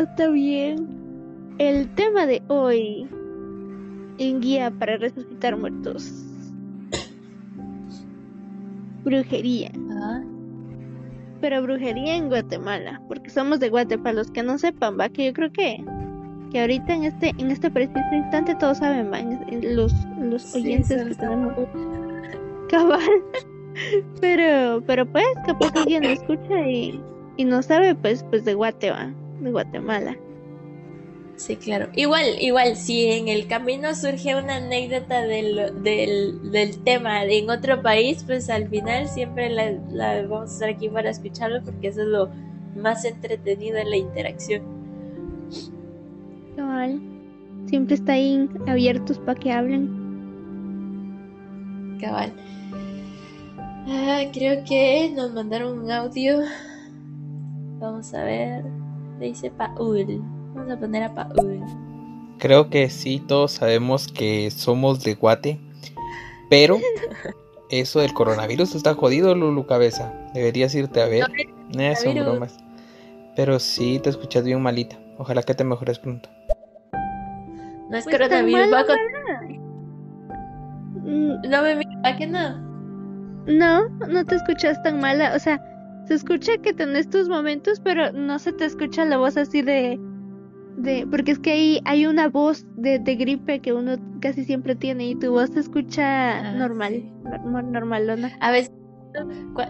está bien. El tema de hoy en guía para resucitar muertos. Brujería. Ah, Pero brujería en Guatemala, porque somos de Guatemala. Los que no sepan, va, que yo creo que que ahorita en este en este preciso instante todos saben, va, los los sí, oyentes solo que tenemos cabal. Pero pero pues capaz que alguien lo escucha y y no sabe pues pues de Guatemala, de Guatemala. Sí, claro. Igual, igual, si en el camino surge una anécdota del, del, del tema en otro país, pues al final siempre la, la vamos a estar aquí para escucharlo porque eso es lo más entretenido en la interacción. Cabal. Siempre está ahí abiertos para que hablen. Cabal. Ah, creo que nos mandaron un audio. Vamos a ver. Dice Paul. Vamos a poner a Paul. Creo que sí, todos sabemos que somos de Guate, pero eso del coronavirus está jodido, Lulu Cabeza. Deberías irte a ver. Eh, son bromas. Pero sí, te escuchas bien malita. Ojalá que te mejores pronto. No es Pues coronavirus. va con- Mm, No me mira, ¿a que no? No, no te escuchas tan mala. O sea, se escucha que tenés tus momentos, pero no se te escucha la voz así de. de porque es que ahí hay una voz de, de gripe que uno casi siempre tiene y tu voz se escucha Ah, normal, sí. normalona. A veces,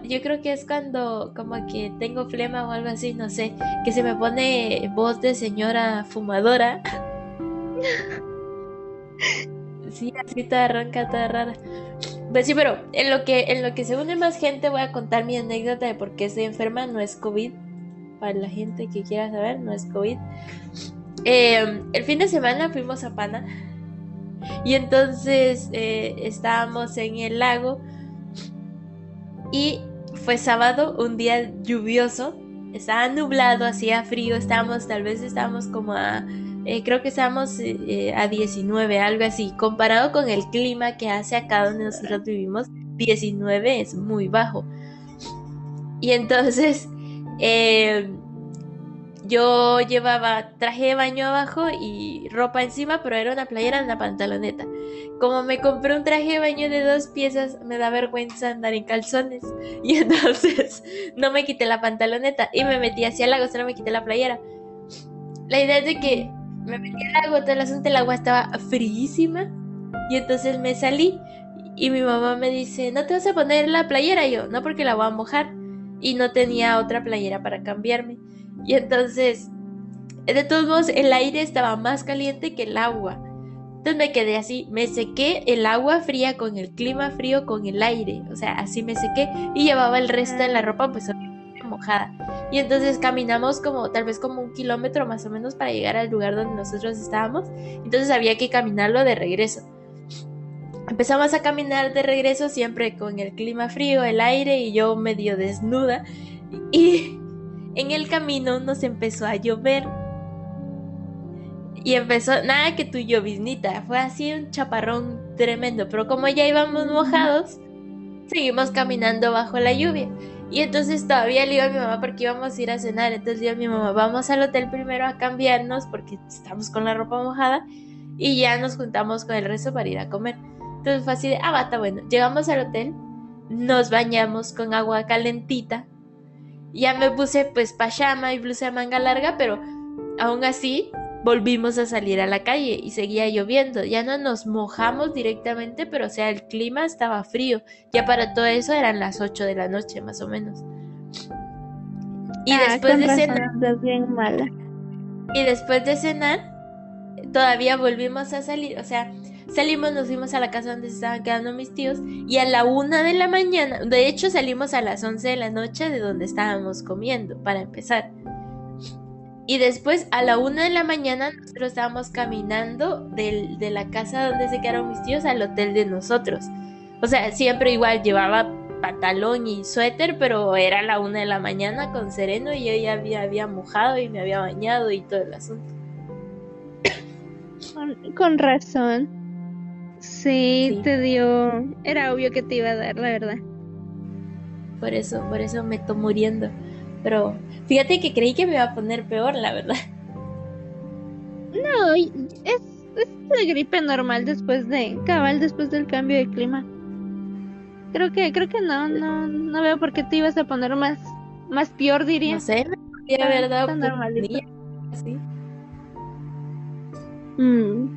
yo creo que es cuando como que tengo flema o algo así, no sé, que se me pone voz de señora fumadora. Sí, así toda ronca, toda rara. Pues sí, pero en lo que en lo que se une más gente voy a contar mi anécdota de por qué estoy enferma, no es COVID. Para la gente que quiera saber, no es COVID. Eh, el fin de semana fuimos a Pana. Y entonces eh, estábamos en el lago. Y fue sábado, un día lluvioso, estaba nublado, hacía frío, estábamos, tal vez estábamos como a, eh, creo que estábamos eh, eh, a 19, algo así, comparado con el clima que hace acá donde nosotros vivimos, 19 es muy bajo. Y entonces, eh, yo llevaba traje de baño abajo y ropa encima, pero era una playera en la pantaloneta. Como me compré un traje de baño de dos piezas, me da vergüenza andar en calzones. Y entonces no me quité la pantaloneta y me metí hacia el lago, solo me quité la playera. La idea es de que me metí al lago, todo el asunto, el agua estaba fríísima. Y entonces me salí y mi mamá me dice, ¿no te vas a poner la playera? Yo, no, porque la voy a mojar. Y no tenía otra playera para cambiarme. Y entonces, de todos modos, el aire estaba más caliente que el agua. Entonces me quedé así, me sequé el agua fría con el clima frío con el aire, o sea, así me sequé y llevaba el resto de la ropa pues Y entonces caminamos como tal vez como un kilómetro más o menos para llegar al lugar donde nosotros estábamos. Entonces había que caminarlo de regreso. Empezamos a caminar de regreso siempre con el clima frío, el aire y yo medio desnuda. Y en el camino nos empezó a llover. Y empezó, nada que tu lloviznita, fue así un chaparrón tremendo, pero como ya íbamos mojados, seguimos caminando bajo la lluvia. Y entonces todavía le digo a mi mamá porque íbamos a ir a cenar, entonces le digo a mi mamá, vamos al hotel primero a cambiarnos porque estamos con la ropa mojada y ya nos juntamos con el resto para ir a comer. Entonces fue así de, ah, bata, bueno, llegamos al hotel, nos bañamos con agua calentita, ya me puse pues pajama y blusa de manga larga, pero aún así volvimos a salir a la calle y seguía lloviendo. Ya no nos mojamos directamente, pero o sea, el clima estaba frío. Ya para todo eso eran las 8 de la noche más o menos. Y Ah, después de cenar, bien mala. y después de cenar, todavía volvimos a salir, o sea, salimos, nos fuimos a la casa donde se estaban quedando mis tíos y a la una de la mañana, de hecho salimos a las 11 de la noche de donde estábamos comiendo, para empezar. Y después a la una de la mañana nosotros estábamos caminando del- de la casa donde se quedaron mis tíos al hotel de nosotros. O sea, siempre igual llevaba pantalón y suéter, pero era la una de la mañana con sereno y yo ya había, había mojado y me había bañado y todo el asunto. Con, con razón. Sí, Sí. te dio. Era obvio que te iba a dar, la verdad. Por eso, por eso me estoy muriendo. Pero fíjate que creí que me iba a poner peor, la verdad. No, es, es la gripe normal después de, cabal, después del cambio de clima. Creo que, creo que no, no, no veo por qué te ibas a poner más, más peor, diría. No sé, me está normalito. Sí, Mm.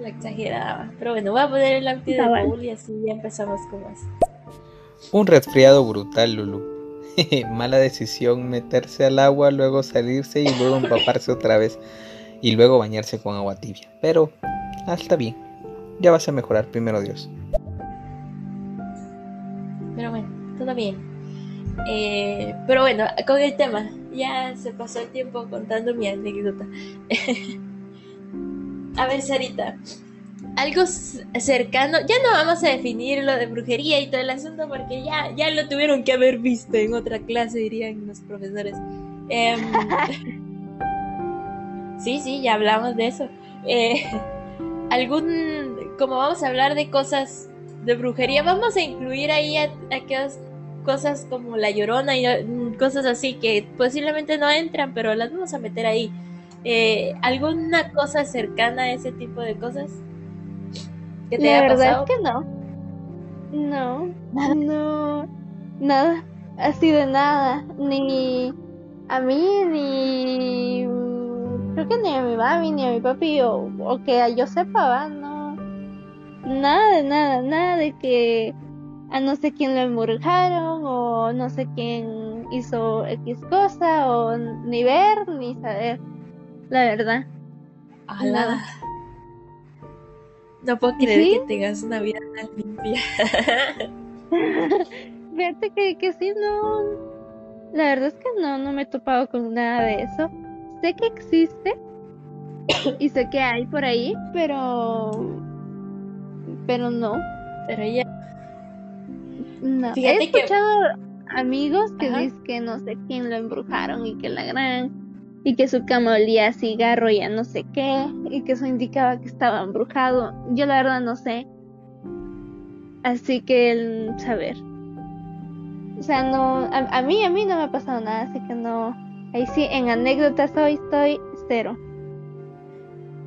la exageraba. Pero bueno, voy a poner el lápiz de y así ya empezamos con más. Un resfriado brutal, Lulu. Mala decisión meterse al agua, luego salirse y luego empaparse otra vez. Y luego bañarse con agua tibia. Pero, ah, está bien. Ya vas a mejorar, primero Dios. Pero bueno, todo bien. Eh, pero bueno, con el tema, ya se pasó el tiempo contando mi anécdota. a ver, Sarita, algo cercano, ya no vamos a definir lo de brujería y todo el asunto porque ya, ya lo tuvieron que haber visto en otra clase, dirían los profesores. Em, sí, sí, ya hablamos de eso. Eh, algún, como vamos a hablar de cosas de brujería, vamos a incluir ahí aquellas cosas como la llorona y mm, cosas así que posiblemente no entran, pero las vamos a meter ahí. Eh, ¿Alguna cosa cercana a ese tipo de cosas? Te La verdad pasado? es que no. No, no, nada, así de nada, ni a mí, ni mm, creo que ni a mi mami, ni a mi papi, o, o que yo sepa, va, no, nada de nada, nada de que a no sé quién lo embrujaron, o no sé quién hizo X cosa, o ni ver, ni saber, la verdad. Nada. No puedo creer ¿Sí? que tengas una vida tan limpia. Fíjate que, que sí, no. La verdad es que no, no me he topado con nada de eso. Sé que existe y sé que hay por ahí, pero. Pero no. Pero ya. No. Fíjate He que- escuchado amigos que Ajá. dicen que no sé quién lo embrujaron y que la gran. Y que su cama olía a cigarro y a no sé qué. Y que eso indicaba que estaba embrujado. Yo la verdad no sé. Así que el saber. O sea, no. A, a mí, a mí no me ha pasado nada, así que no. Ahí sí, en anécdotas hoy estoy cero.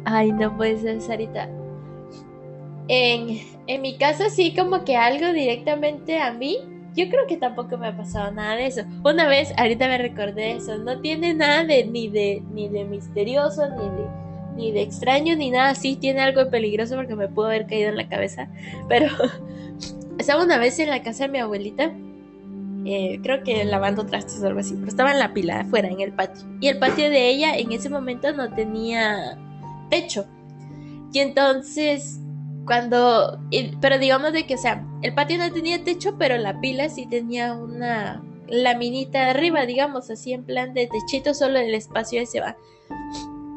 Ay, no puede ser, Sarita. En, en mi caso, sí, como que algo directamente a mí. Yo creo que tampoco me ha pasado nada de eso. Una vez, ahorita me recordé eso, no tiene nada de ni de ni de misterioso, ni de ni de extraño, ni nada así. Tiene algo de peligroso porque me pudo haber caído en la cabeza. Pero estaba una vez en la casa de mi abuelita. eh, creo que lavando trastes o algo así, pero estaba en la pila afuera, en el patio. Y el patio de ella en ese momento no tenía techo. Y entonces, cuando, pero digamos de que, o sea, el patio no tenía techo, pero la pila sí tenía una laminita arriba, digamos, así en plan de techito, solo el espacio ese va.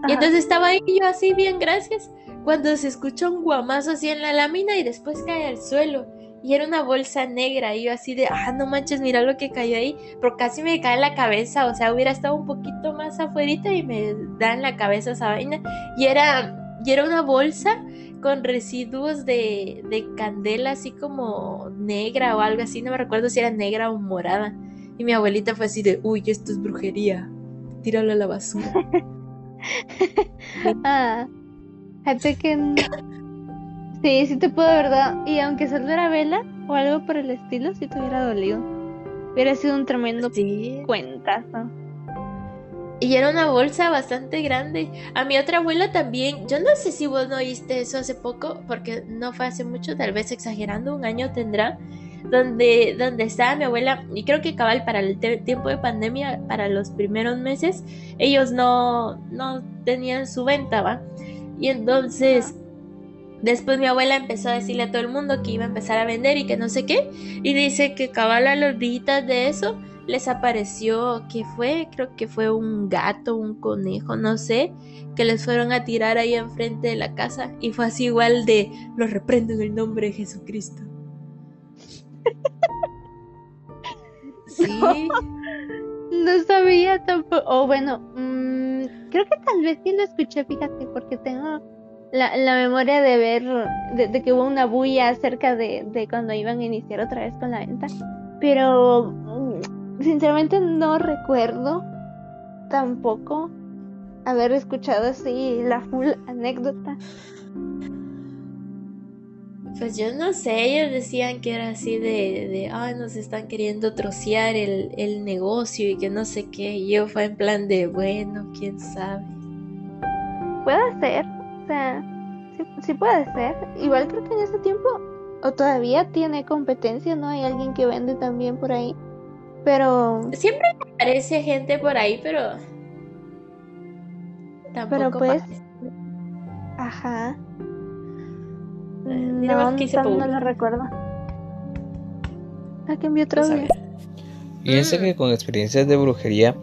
Y entonces estaba ahí yo así, bien, gracias, cuando se escucha un guamazo así en la lámina y después cae al suelo. Y era una bolsa negra, y yo así de, ah, no manches, mira lo que cayó ahí, pero casi me cae en la cabeza, o sea, hubiera estado un poquito más afuerita y me da en la cabeza esa vaina. Y era, y era una bolsa con residuos de, de candela así como negra o algo así, no me recuerdo si era negra o morada. Y mi abuelita fue así de, uy, esto es brujería, tíralo a la basura. Ah, fíjate que sí, sí te puedo, verdad. Y aunque solo era vela o algo por el estilo, sí te hubiera dolido. Hubiera sido un tremendo Sí. cuentazo. Y era una bolsa bastante grande. A mi otra abuela también. Yo no sé si vos no oíste eso hace poco, porque no fue hace mucho, tal vez exagerando, un año tendrá. Donde, donde estaba mi abuela, y creo que cabal para el tiempo de pandemia, para los primeros meses, ellos no, no tenían su venta, ¿va? Y entonces, después mi abuela empezó a decirle a todo el mundo que iba a empezar a vender y que no sé qué. Y dice que cabal a los días de eso les apareció que fue, creo que fue un gato, un conejo, no sé, que les fueron a tirar ahí enfrente de la casa y fue así igual de lo reprendo en el nombre de Jesucristo. Sí, No sabía tampoco. O bueno, mm, creo que tal vez sí lo escuché, fíjate, porque tengo la, la memoria de ver, de, de que hubo una bulla acerca de, de cuando iban a iniciar otra vez con la venta. Pero sinceramente no recuerdo tampoco. haber escuchado así la full anécdota. Pues yo no sé, ellos decían que era así de, de ay, nos están queriendo trocear el, el negocio y que no sé qué. Y yo fue en plan de, bueno, quién sabe. Puede ser, o sea, sí, sí puede ser. Igual creo que en ese tiempo, o todavía tiene competencia, ¿no? Hay alguien que vende también por ahí. Pero, Siempre aparece gente por ahí, pero tampoco pero pues, parece. ajá. Eh, diremos No, que no, lo recuerdo. ¿A qué envió otro Pues, ver. Fíjense Mm. que con experiencias de brujería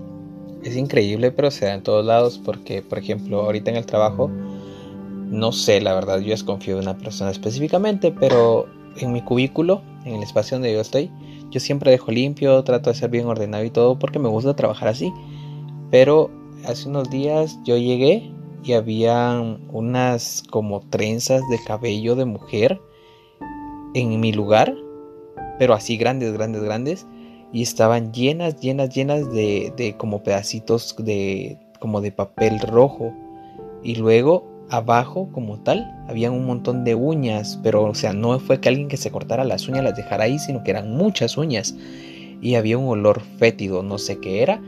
es increíble, pero se da en todos lados porque, por ejemplo, ahorita en el trabajo, no sé, la verdad, yo desconfío de una persona específicamente, pero en mi cubículo, en el espacio donde yo estoy, yo siempre dejo limpio, trato de ser bien ordenado y todo porque me gusta trabajar así. Pero hace unos días yo llegué y habían unas como trenzas de cabello de mujer en mi lugar, pero así grandes, grandes, grandes y estaban llenas, llenas, llenas de, de como pedacitos de como de papel rojo y luego abajo como tal habían un montón de uñas, pero o sea, no fue que alguien que se cortara las uñas las dejara ahí, sino que eran muchas uñas y había un olor fétido, no sé qué era.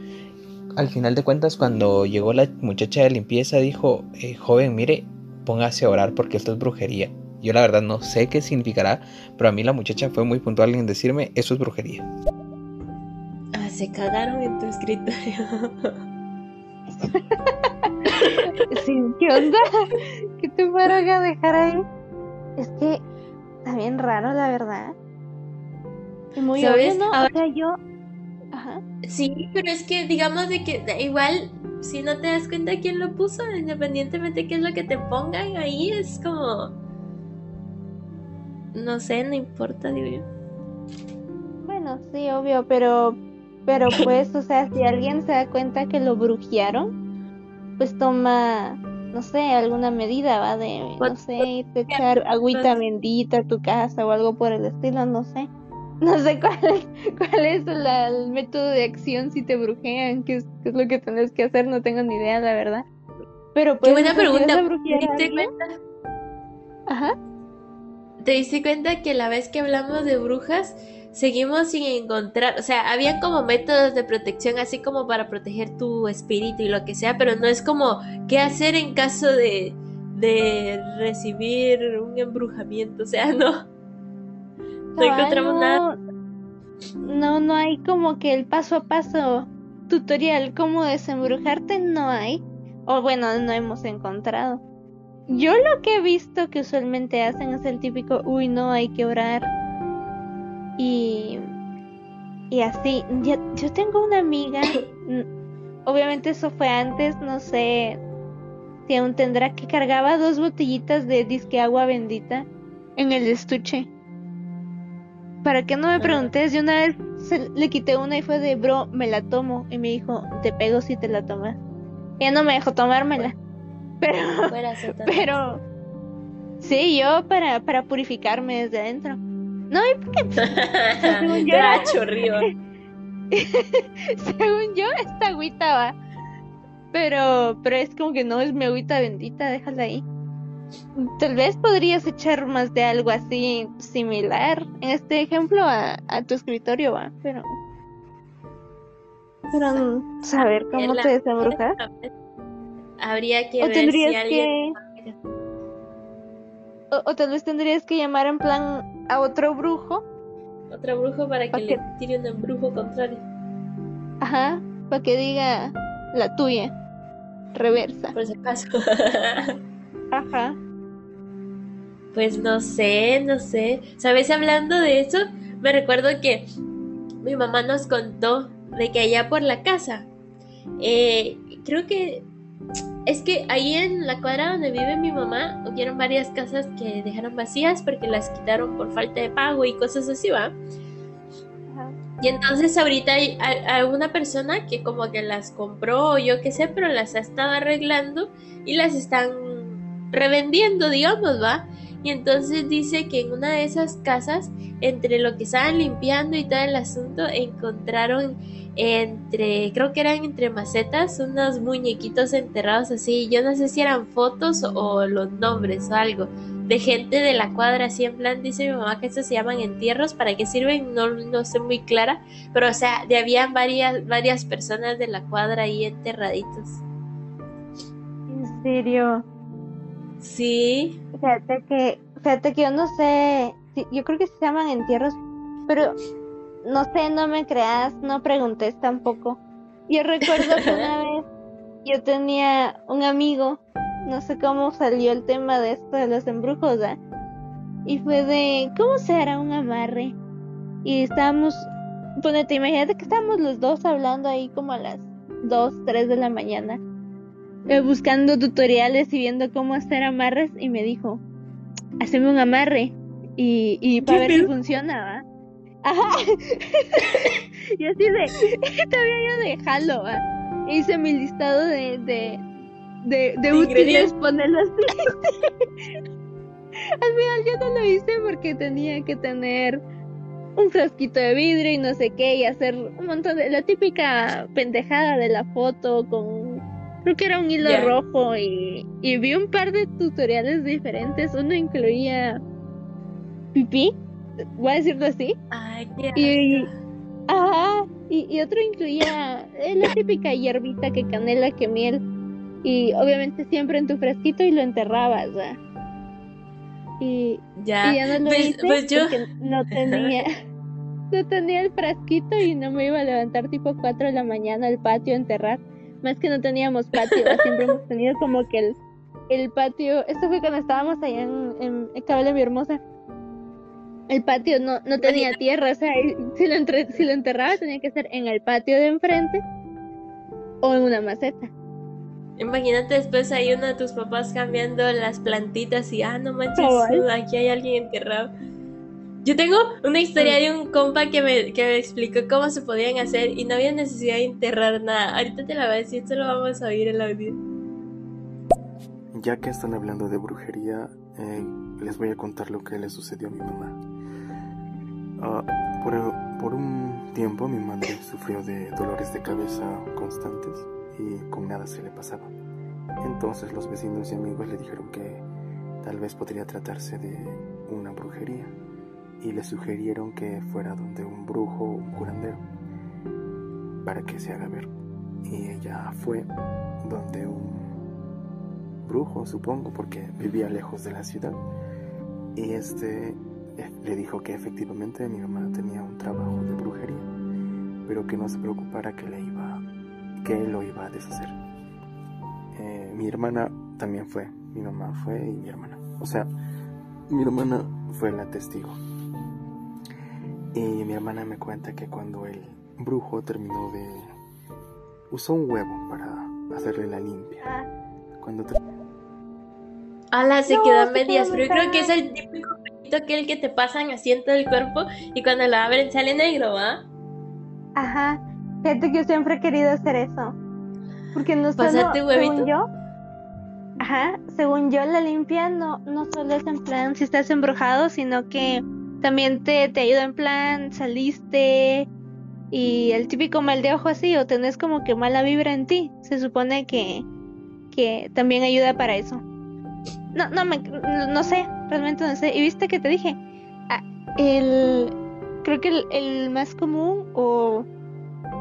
Al final de cuentas, cuando llegó la muchacha de limpieza, dijo, "Eh, joven, mire, póngase a orar porque esto es brujería. Yo la verdad no sé qué significará, pero a mí la muchacha fue muy puntual en decirme, eso es brujería. Ah, se cagaron en tu escritorio. Sí, ¿qué onda? ¿Qué te fueron a dejar ahí? Es que está bien raro, la verdad. Y muy ¿Sabes? obvio, ¿no? Ahora- O sea, yo... Ajá. Sí, pero es que digamos de que igual, si no te das cuenta quién lo puso, independientemente de qué es lo que te pongan ahí, es como... No sé, no importa, digo yo. Bueno, sí, obvio, pero... Pero pues, o sea, si alguien se da cuenta que lo brujearon, pues toma, no sé, alguna medida, ¿va? De, no Pues, sé, irte a echar agüita bendita a tu casa o algo por el estilo, no sé. No sé cuál es, cuál es la- el método de acción si te brujean, qué es, qué es lo que tienes que hacer, no tengo ni idea, la verdad. Pero pues, Qué buena pregunta. ¿Te diste cuenta? Ajá. ¿Te diste cuenta que la vez que hablamos de brujas, seguimos sin encontrar, o sea, habían como métodos de protección así como para proteger tu espíritu y lo que sea, pero no es como qué hacer en caso de, de recibir un embrujamiento, o sea, no. No Cabal, encontramos no- nada. No, no hay como que el paso a paso tutorial cómo desembrujarte, no hay. O bueno, no hemos encontrado. Yo lo que he visto que usualmente hacen es el típico, uy, no, hay que orar. Y, y así. Yo, yo tengo una amiga, obviamente eso fue antes, no sé si aún tendrá, que cargaba dos botellitas de disque agua bendita en el estuche. ¿Para qué no me preguntes? Yo una vez se- le quité una y fue de, bro, me la tomo. Y me dijo, te pego si te la tomas. Ella no me dejó tomármela. Pero, pero, sí, yo para, para purificarme desde adentro. No, y porque, según yo era- según yo, esta agüita va. Pero, pero es como que no es mi agüita bendita, déjala ahí. Tal vez podrías echar más de algo así similar en este ejemplo a, a tu escritorio, va, pero. Pero saber cómo La- te desembrujas. Habría que O ver si tendrías alguien... que. O, o tal vez tendrías que llamar en plan a otro brujo, Otro brujo para que le que- tire un embrujo contrario. ajá, para que diga la tuya, reversa. Por si acaso. Ajá. Pues no sé, no sé. ¿Sabes? Hablando de eso, me recuerdo que mi mamá nos contó de que allá por la casa, eh, creo que es que ahí en la cuadra donde vive mi mamá, hubieron varias casas que dejaron vacías porque las quitaron por falta de pago y cosas así, ¿va? Ajá. Y entonces ahorita hay, hay- hay una persona que como que las compró o yo qué sé, pero las ha estado arreglando y las están revendiendo, digamos, ¿va? Y entonces dice que en una de esas casas, entre lo que estaban limpiando y todo el asunto, encontraron entre, creo que eran entre macetas, unos muñequitos enterrados así. Yo no sé si eran fotos o los nombres o algo de gente de la cuadra, así en plan, dice mi mamá que estos se llaman entierros, ¿para qué sirven? No, no sé muy clara, pero o sea, de habían varias, varias personas de la cuadra ahí enterraditos. ¿En serio? Sí. Fíjate que, fíjate que yo no sé, yo creo que se llaman entierros, pero no sé, no me creas, no preguntes tampoco. Yo recuerdo que una vez yo tenía un amigo no sé cómo salió el tema de esto de los embrujos, ¿eh? Y fue de, ¿cómo se hará un amarre? Y estábamos, ponete, imagínate que estábamos los dos hablando ahí como a las 2, 3 de la mañana, buscando tutoriales y viendo cómo hacer amarres y me dijo, haceme un amarre y, y para ver si funciona, ¿va? Ajá. y así de, todavía yo de jalo, ¿va? Hice mi listado de, de, de, de útiles ponerlas Al final yo no lo hice porque tenía que tener un frasquito de vidrio y no sé qué y hacer un montón de la típica pendejada de la foto con creo que era un hilo rojo y, y vi un par de tutoriales diferentes. Uno incluía pipí voy a decirlo así. Ay, y, ajá, y, y otro incluía la típica hierbita que canela que miel. Y obviamente siempre en tu frasquito y lo enterrabas, ¿verdad? Y ya, y ya no lo pues, hice pues yo... porque no tenía no tenía el frasquito y no me iba a levantar tipo 4 de la mañana al patio a enterrar. Más que no teníamos patio, siempre hemos tenido como que el, el patio, esto fue cuando estábamos allá en, en, en Cable Mi Hermosa. El patio no, no tenía tierra, o sea, si lo, entre, si lo enterraba tenía que ser en el patio de enfrente o en una maceta. Imagínate después hay uno de tus papás cambiando las plantitas y, ah, no manches, aquí hay alguien enterrado. Yo tengo una historia de un compa que me, que me explicó cómo se podían hacer y no había necesidad de enterrar nada. Ahorita te la voy a decir, esto lo vamos a oír en la audio. Ya que están hablando de brujería, eh, les voy a contar lo que le sucedió a mi mamá. Ah, por, por un tiempo mi madre sufrió de dolores de cabeza constantes y con nada se le pasaba. Entonces los vecinos y amigos le dijeron que tal vez podría tratarse de una brujería y le sugirieron que fuera donde un brujo o un curandero para que se haga ver. Y ella fue donde un brujo, supongo, porque vivía lejos de la ciudad. Y este eh, le dijo que efectivamente mi mamá tenía un trabajo de brujería, pero que no se preocupara que le iba que él lo iba a deshacer. Eh, mi hermana también fue, mi mamá fue y mi hermana. O sea, mi hermana fue la testigo. Y mi hermana me cuenta que cuando el brujo terminó de... usó un huevo para hacerle la limpia. Ah. Cuando... Ala, se quedó medias, pero yo creo que es el típico que el que te pasan así en todo el cuerpo y cuando lo abren sale negro, ¿va? Ajá. Fíjate que yo siempre he querido hacer eso. Porque no solo, según yo, ajá, según yo la limpia no, no solo es en plan si estás embrujado, sino que también te, te ayuda en plan saliste y el típico mal de ojo así o tenés como que mala vibra en ti. Se supone que, que también ayuda para eso. No, no, me, no, sé, realmente no sé. Y viste que te dije, ah, el, creo que el, el más común o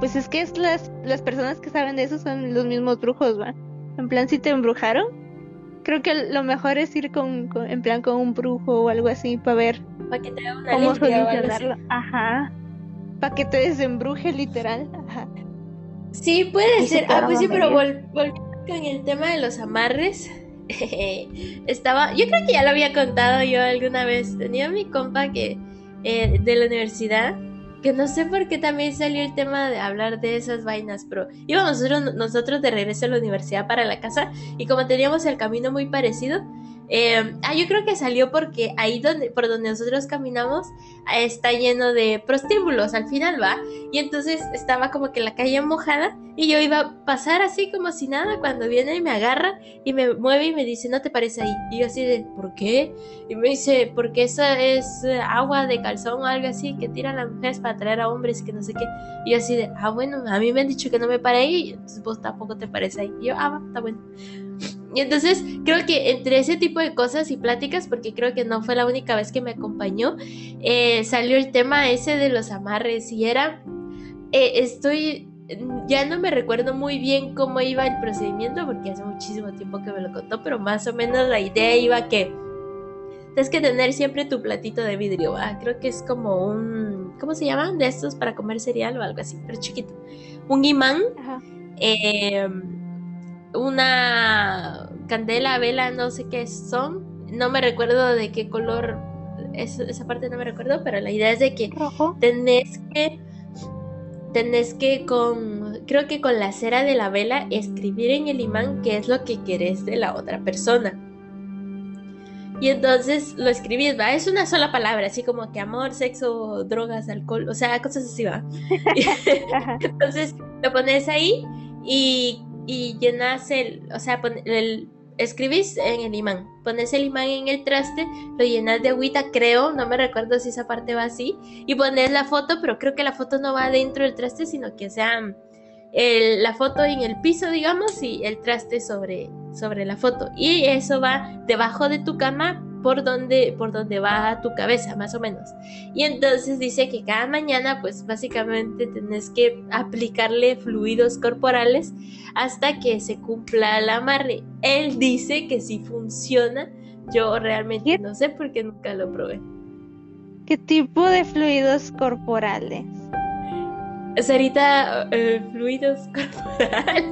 pues es que es las, las personas que saben de eso son los mismos brujos, ¿va? En plan, si te embrujaron, creo que lo mejor es ir con, en plan con un brujo o algo así para ver para que te cómo solucionarlo. Ajá. Para que te desembruje literal. Ajá. Sí, puede ser. Ah, pues sí, pero volviendo con el tema de los amarres. estaba, yo creo que ya lo había contado yo alguna vez. Tenía mi compa que eh, de la universidad que no sé por qué también salió el tema de hablar de esas vainas, pero íbamos nosotros, nosotros de regreso a la universidad para la casa y como teníamos el camino muy parecido, Eh, ah, yo creo que salió porque ahí donde, por donde nosotros caminamos está lleno de prostíbulos al final, ¿va? Y entonces estaba como que la calle mojada y yo iba a pasar así como si nada cuando viene y me agarra y me mueve y me dice, no te parece ahí. Y yo así de, ¿por qué? Y me dice, porque esa es eh, agua de calzón o algo así que tiran las mujeres para traer a hombres que no sé qué. Y yo así de, ah, bueno, a mí me han dicho que no me pare ahí, entonces vos tampoco te parece ahí. Y yo, ah, va, está bueno. Y entonces creo que entre ese tipo de cosas y pláticas, porque creo que no fue la única vez que me acompañó, eh, salió el tema ese de los amarres y era, eh, estoy, ya no me recuerdo muy bien cómo iba el procedimiento, porque hace muchísimo tiempo que me lo contó, pero más o menos la idea iba que tienes que tener siempre tu platito de vidrio, creo que es como un, ¿cómo se llaman? De estos para comer cereal o algo así, pero chiquito. Un imán. Eh, una candela, vela, no sé qué son. No me recuerdo de qué color, esa parte no me recuerdo, pero la idea es de que tenés que, tenés que con, creo que con la cera de la vela, escribir en el imán qué es lo que querés de la otra persona. Y entonces lo escribís, va, es una sola palabra, así como que amor, sexo, drogas, alcohol, o sea, cosas así, va. entonces lo pones ahí y y llenas el, o sea, el, escribís en el imán, pones el imán en el traste, lo llenas de agüita, creo, no me recuerdo si esa parte va así, y pones la foto, pero creo que la foto no va dentro del traste, sino que sea la foto en el piso, digamos, y el traste sobre, sobre la foto. Y eso va debajo de tu cama por donde, por donde va tu cabeza, más o menos. Y entonces dice que cada mañana, pues básicamente tenés que aplicarle fluidos corporales hasta que se cumpla el amarre. Él dice que si funciona, yo realmente no sé porque nunca lo probé. ¿Qué tipo de fluidos corporales? Sarita, eh, fluidos corporales.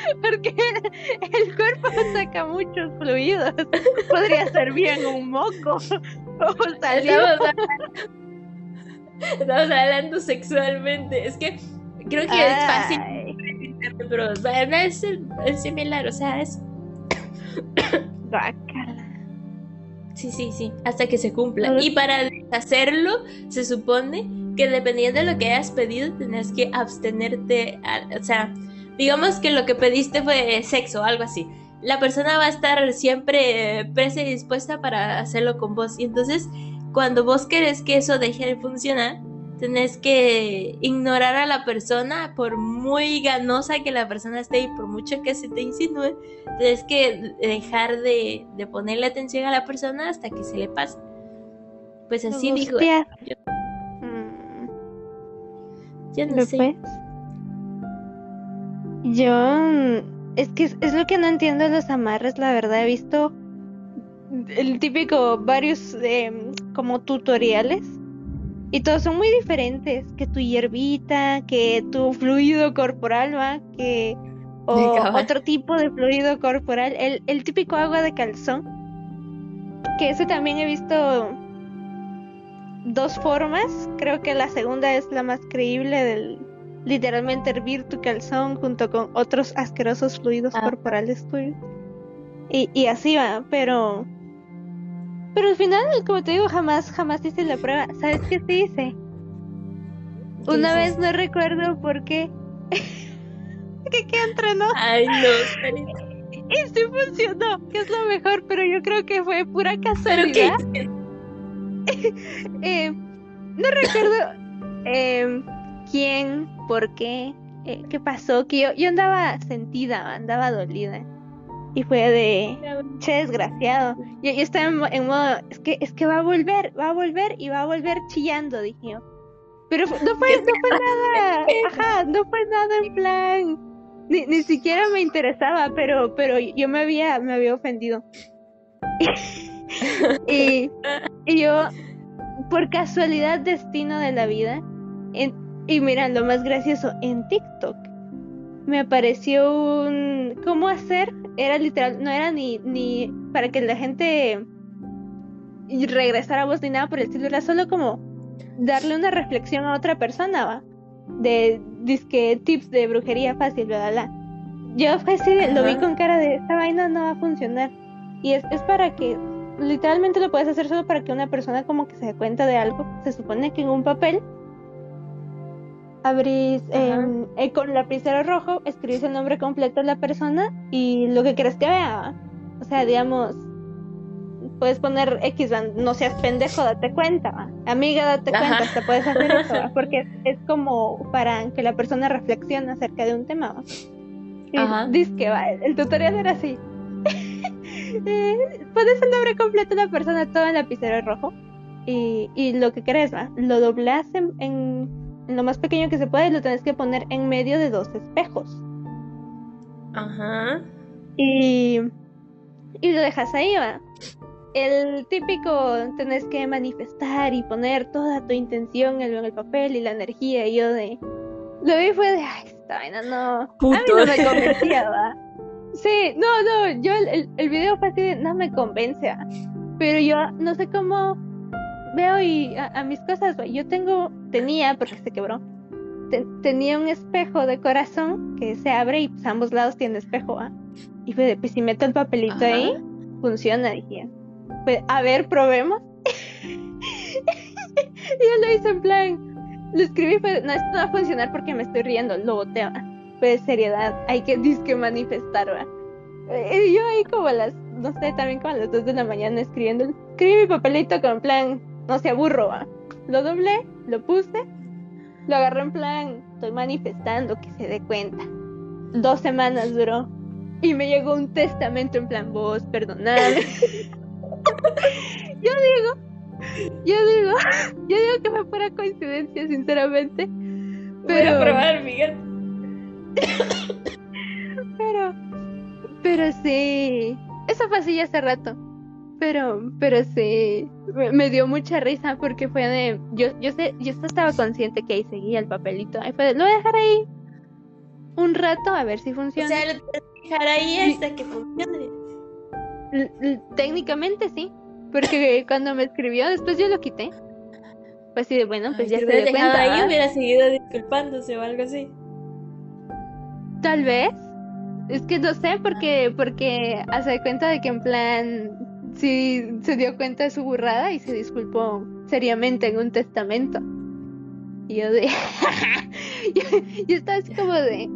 Porque el cuerpo saca muchos fluidos. Podría ser bien un moco. O Estamos hablando, sexualmente. Es que creo que es fácil. Pero es, es similar, o sea, es. Sí, sí, sí, hasta que se cumpla. Y para hacerlo, se supone que dependiendo de lo que hayas pedido, tenés que abstenerte, o sea, digamos que lo que pediste fue sexo, algo así. La persona va a estar siempre presa y dispuesta para hacerlo con vos. Y entonces, cuando vos querés que eso deje de funcionar, tenés que ignorar a la persona, por muy ganosa que la persona esté y por mucho que se te insinúe, tenés que dejar de, ponerle atención a la persona hasta que se le pase. Pues así dijo. Yo, mm. yo no sé. Yo es que es, lo que no entiendo de los amarres, la verdad he visto el típico varios em, como tutoriales y todos son muy diferentes, que tu hierbita, que tu fluido corporal, va, que o otro tipo de fluido corporal, el, el típico agua de calzón, que eso también he visto dos formas, creo que la segunda es la más creíble del literalmente hervir tu calzón junto con otros asquerosos fluidos ah. corporales tuyos. Y, y así va, pero... Pero al final, como te digo, jamás, jamás hice la prueba. ¿Sabes qué se hice? Una vez no recuerdo por qué. que qué entrenó. Ay, no, Y sí funcionó, que es lo mejor, pero yo creo que fue pura casualidad. eh, no recuerdo eh, quién por qué, eh, qué pasó, que yo, yo andaba sentida, andaba dolida. Y fue de, che desgraciado. Yo, estaba en, modo, es que, es que va a volver, va a volver y va a volver chillando, dije yo. Pero no fue, no fue nada, ajá, no fue nada en plan, ni, ni siquiera me interesaba, pero, pero yo me había, me había ofendido. y, y yo, por casualidad, destino de la vida, en, y mira, lo más gracioso, en TikTok me apareció un... ¿Cómo hacer? Era literal, no era ni, ni para que la gente regresara a vos ni nada por el estilo, era solo como darle una reflexión a otra persona, ¿va? De disque tips de brujería fácil, bla, bla, Yo fue así, lo vi con cara de esta vaina no va a funcionar. Y es, es para que, literalmente lo puedes hacer solo para que una persona como que se dé cuenta de algo. Se supone que en un papel abrís eh, con lapicero rojo, escribís el nombre completo de la persona y lo que quieres que vea. O sea, digamos, puedes poner X, no seas pendejo, date cuenta, amiga, date cuenta, te puedes hacer eso, porque es, como para que la persona reflexione acerca de un tema. Dice que va, el tutorial era así. eh, pones el nombre completo de la persona todo en lapicero rojo y, y lo que querés, va, lo doblas en, lo más pequeño que se puede y lo tenés que poner en medio de dos espejos. Ajá. Y, y lo dejas ahí, va el típico tenés que manifestar y poner toda tu intención en el papel y la energía y yo de lo vi fue de ay esta vaina no a mí no me convencía ¿va? sí no no yo el, el, video fue así de no me convence pero yo no sé cómo veo y a, mis cosas yo tengo tenía porque se quebró tenía un espejo de corazón que se abre y pues ambos lados tiene espejo ¿va? y pues, pues si meto el papelito ahí funciona dije pues, a ver, probemos. y yo lo hice en plan, lo escribí, pero no, esto no va a funcionar porque me estoy riendo, lo boteo. Pues seriedad, hay que disque manifestar, ¿va? Eh, y yo ahí como a las, no sé, también como a las 2 de la mañana escribiendo, escribí mi papelito con plan, no se aburro, ¿va? Lo doblé, lo puse, lo agarré en plan, estoy manifestando que se dé cuenta. Dos semanas duró. Y me llegó un testamento en plan, vos, perdonad. yo digo, yo digo, yo digo que fue pura coincidencia, sinceramente. Pero... Voy a probar, Miguel. pero, pero sí, eso fue así hace rato. Pero, pero sí, me, dio mucha risa porque fue de, yo, yo sé, yo estaba consciente que ahí seguía el papelito. Ahí fue lo voy a dejar ahí un rato a ver si funciona. O sea, lo voy a dejar ahí hasta que funcione técnicamente sí, porque cuando me escribió, después yo lo quité. Pues sí, de bueno, pues ya se dio cuenta. Ahí hubiera seguido disculpándose o algo así. Tal vez. Es que no sé, porque, porque hace cuenta de que en plan sí se dio cuenta de su burrada y se disculpó seriamente en un testamento. Y yo de. yo, estaba así como de.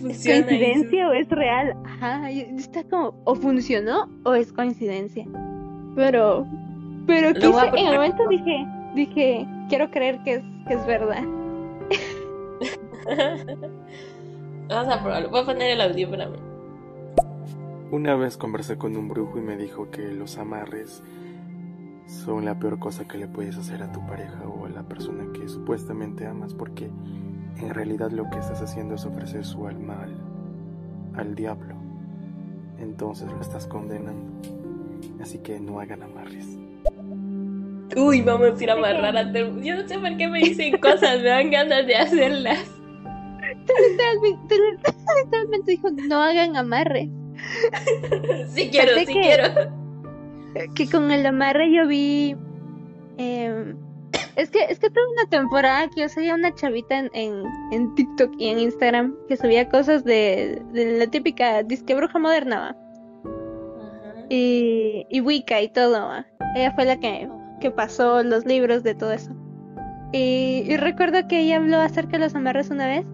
Funciona. ¿Es coincidencia o es real? Ajá. Yo, estaba como. O funcionó o es coincidencia. Pero. Pero quise, en el momento dije. Dije. Quiero creer que es, que es verdad. Vamos a probarlo. Voy a poner el audio para mí. Una vez conversé con un brujo y me dijo que los amarres son la peor cosa que le puedes hacer a tu pareja o a la persona que supuestamente amas porque en realidad lo que estás haciendo es ofrecer su alma al, diablo. Entonces lo estás condenando. Así que no hagan amarres. Uy, vamos a ir a amarrar a Yo no sé por qué me dicen cosas, me dan ganas de hacerlas. Literalmente dijo, no hagan amarres. Sí quiero, sí quiero que con el amarre yo vi. Em, es que es que tuve una temporada que yo seguía una chavita en, en, TikTok y en Instagram que subía cosas de, de la típica disque bruja moderna, Y, y Wicca y todo, Ella fue la que, que pasó los libros de todo eso. Y, y, recuerdo que ella habló acerca de los amarres una vez,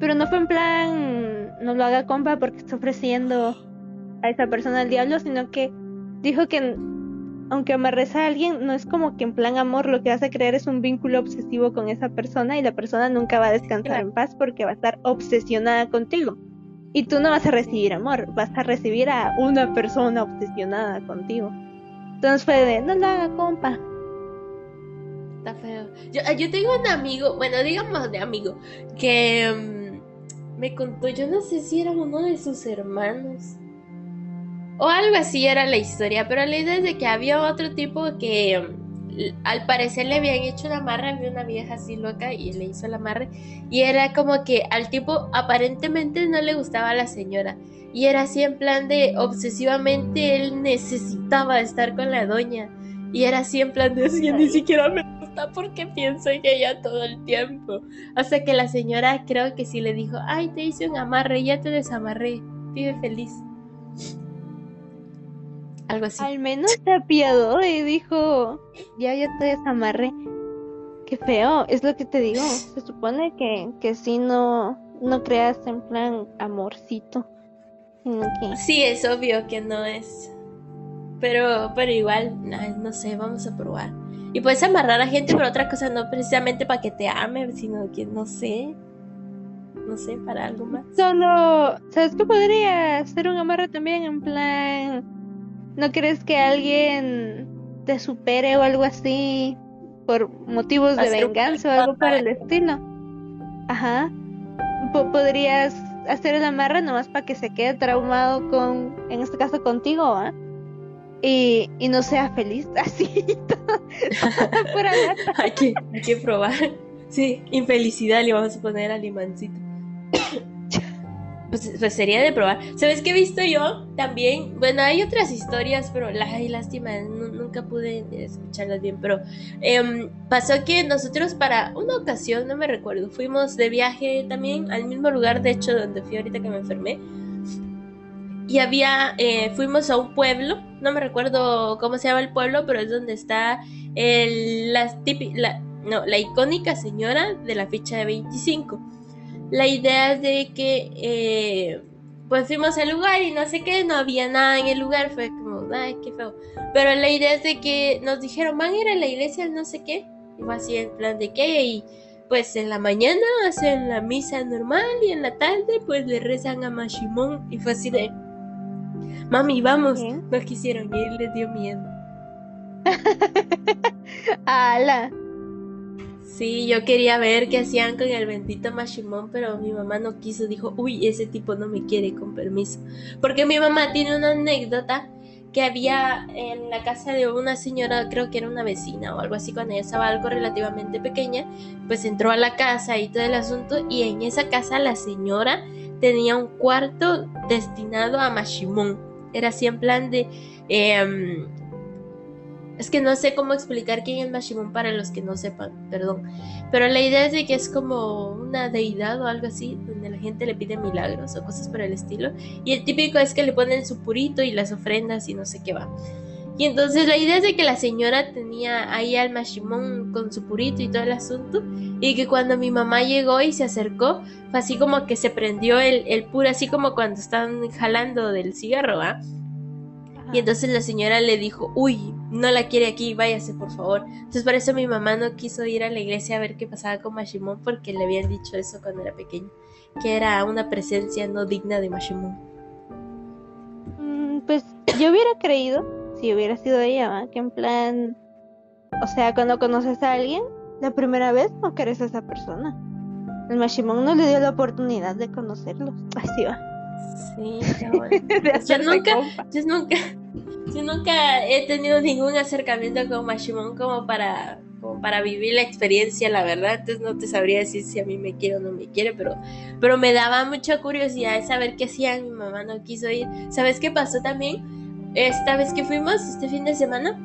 pero no fue en plan, no lo haga compa porque está ofreciendo a esa persona al diablo, sino que dijo que aunque amarres a alguien, no es como que en plan amor lo que vas a crear es un vínculo obsesivo con esa persona y la persona nunca va a descansar en paz porque va a estar obsesionada contigo. Y tú no vas a recibir amor, vas a recibir a una persona obsesionada contigo. Entonces fue de, no la haga, compa. Está feo. Yo, yo tengo un amigo, bueno, digamos de amigo, que mm, me contó, yo no sé si era uno de sus hermanos o algo así era la historia, pero la idea es de que había otro tipo que mm, al parecer le habían hecho una amarre, había una vieja así loca y le hizo la amarre y era como que al tipo aparentemente no le gustaba a la señora y era así en plan de obsesivamente él necesitaba estar con la doña y era así en plan de así, ni siquiera me gusta porque pienso en ella todo el tiempo hasta que la señora creo que sí le dijo ay te hice un amarre ya te desamarré vive feliz Algo así. Al menos se apiadó y dijo, ya, ya te desamarré. Qué feo, es lo que te digo. Se supone que, que si no, no creas en plan amorcito. Sino que... Sí, es obvio que no es. Pero, pero igual, no sé, vamos a probar. Y puedes amarrar a gente por otra cosa, no precisamente para que te ame, sino que no sé. No sé, para algo más. Solo, ¿sabes qué podría ser un amarre también? En plan, ¿no crees que alguien te supere o algo así por motivos de venganza o algo por el estilo? Ajá. Po- podrías hacer el amarre nomás para que se quede traumado con, en este caso contigo, ¿ah? Y, y no sea feliz así. Pura hay, que, hay que probar. Sí, infelicidad le vamos a poner al imancito. Pues, pues sería de probar. ¿Sabes qué he visto yo? También, bueno, hay otras historias, pero ay, lástima, nu- nunca pude escucharlas bien, pero em, pasó que nosotros para una ocasión, no me recuerdo, fuimos de viaje también al mismo lugar, de hecho, donde fui ahorita que me enfermé. Y había, eh, fuimos a un pueblo, no me recuerdo cómo se llama el pueblo, pero es donde está el, la, la, no, la icónica señora de la ficha de 25. La idea es de que eh, pues fuimos al lugar y no sé qué, no había nada en el lugar, fue como, ay, qué feo. Pero la idea es de que nos dijeron, van a ir a la iglesia, no sé qué, y fue así en plan de que, y pues en la mañana hacen la misa normal y en la tarde pues le rezan a Mashimon, y fue así de, mami, vamos, ¿Qué? no quisieron ir, les dio miedo. ¡Hala! Sí, yo quería ver qué hacían con el bendito Mashimon, pero mi mamá no quiso, dijo, uy, ese tipo no me quiere, con permiso. Porque mi mamá tiene una anécdota que había en la casa de una señora, creo que era una vecina o algo así, cuando ella estaba algo relativamente pequeña, pues entró a la casa y todo el asunto, y en esa casa la señora tenía un cuarto destinado a Mashimon. Era así en plan de... em, es que no sé cómo explicar quién es Mashimon para los que no sepan, perdón. Pero la idea es de que es como una deidad o algo así, donde la gente le pide milagros o cosas por el estilo. Y el típico es que le ponen su purito y las ofrendas y no sé qué va. Y entonces la idea es de que la señora tenía ahí al Mashimon con su purito y todo el asunto. Y que cuando mi mamá llegó y se acercó, fue así como que se prendió el, el puro, así como cuando están jalando del cigarro, ¿ah? Y entonces la señora le dijo, uy, no la quiere aquí, váyase por favor. Entonces por eso mi mamá no quiso ir a la iglesia a ver qué pasaba con Mashimon porque le habían dicho eso cuando era pequeña, que era una presencia no digna de Mashimon. Mm, Pues yo hubiera creído, si hubiera sido ella, ¿va? que en plan, o sea, cuando conoces a alguien, la primera vez no querés a esa persona. El Mashimon no le dio la oportunidad de conocerlos. Así va. Sí, yo nunca, yo nunca, yo nunca he tenido ningún acercamiento con Mashimon como para, como para vivir la experiencia, la verdad. Entonces no te sabría decir si a mí me quiere o no me quiere, pero, pero me daba mucha curiosidad saber qué hacían. Mi mamá no quiso ir. ¿Sabes qué pasó también? Esta vez que fuimos, este fin de semana,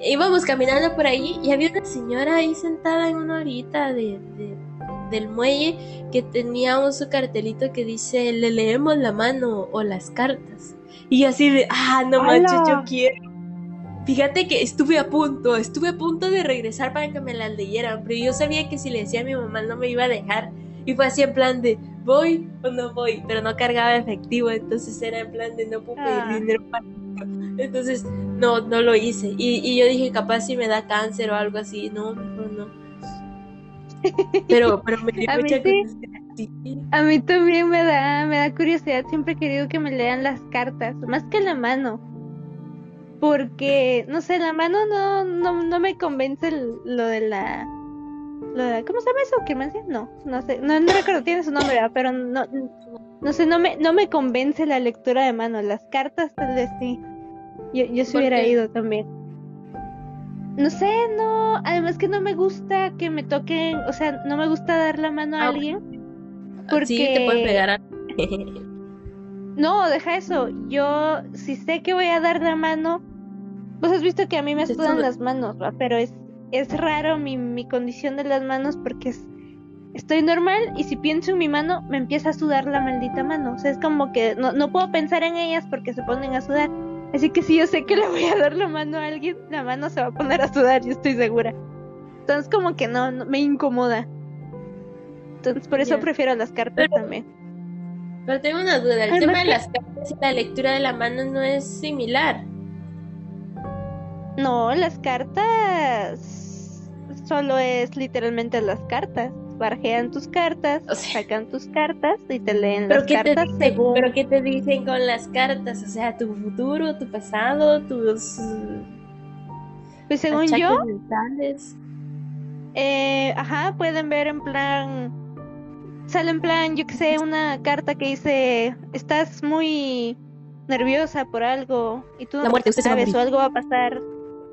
íbamos caminando por ahí y había una señora ahí sentada en una orillita de, de- del muelle que tenía un su cartelito que dice le leemos la mano o las cartas. Y así de, ah, no manches, yo quiero. Fíjate que estuve a punto, estuve a punto de regresar para que me las leyeran, pero yo sabía que si le decía a mi mamá no me iba a dejar. Y fue así en plan de, voy o no voy, pero no cargaba efectivo, entonces era en plan de no puedo pedir Ah. dinero para entonces no, no lo hice. Y, y yo dije, capaz si me da cáncer o algo así. No, mejor no. Pero, pero me dio A mí mucha sí. curiosidad. Sí. A mí también me da, me da curiosidad. Siempre he querido que me lean las cartas, más que la mano. Porque, no sé, la mano no, no, no me convence lo de la. Lo de, ¿Cómo se llama eso? ¿Quirmancia? No, no sé. No, no recuerdo, tiene su nombre, ¿verdad? pero no, no sé, no me, no me convence la lectura de mano. Las cartas tal vez sí. Yo, yo se ¿Por hubiera qué? ido también. No sé, no. Además que no me gusta que me toquen, o sea, no me gusta dar la mano a Ah, alguien. Sí, te puedes Porque- pegar a... No, deja eso. Yo, si sé que voy a dar la mano, pues has visto que a mí me sudan las manos, ¿va? Pero es, es raro mi, mi condición de las manos porque es, estoy normal y si pienso en mi mano, me empieza a sudar la maldita mano. O sea, es como que no, no puedo pensar en ellas porque se ponen a sudar. Así que si yo sé que le voy a dar la mano a alguien, la mano se va a poner a sudar, yo estoy segura. Entonces como que no, no me incomoda. Entonces por eso prefiero las cartas Pero- también. Pero tengo una duda, el Además tema de las cartas y la lectura de la mano no es similar. No, las cartas solo es literalmente las cartas. Barjean tus cartas, O sea- sacan tus cartas y te leen ¿Pero las te cartas según ¿Pero qué te dicen con las cartas? O sea, tu futuro, tu pasado, tus Pues según yo, mentales. eh, ajá, pueden ver en plan, sale en plan, yo que sé, una carta que dice, estás muy nerviosa por algo y tú La no muerte, usted se va a sabes o algo va a pasar.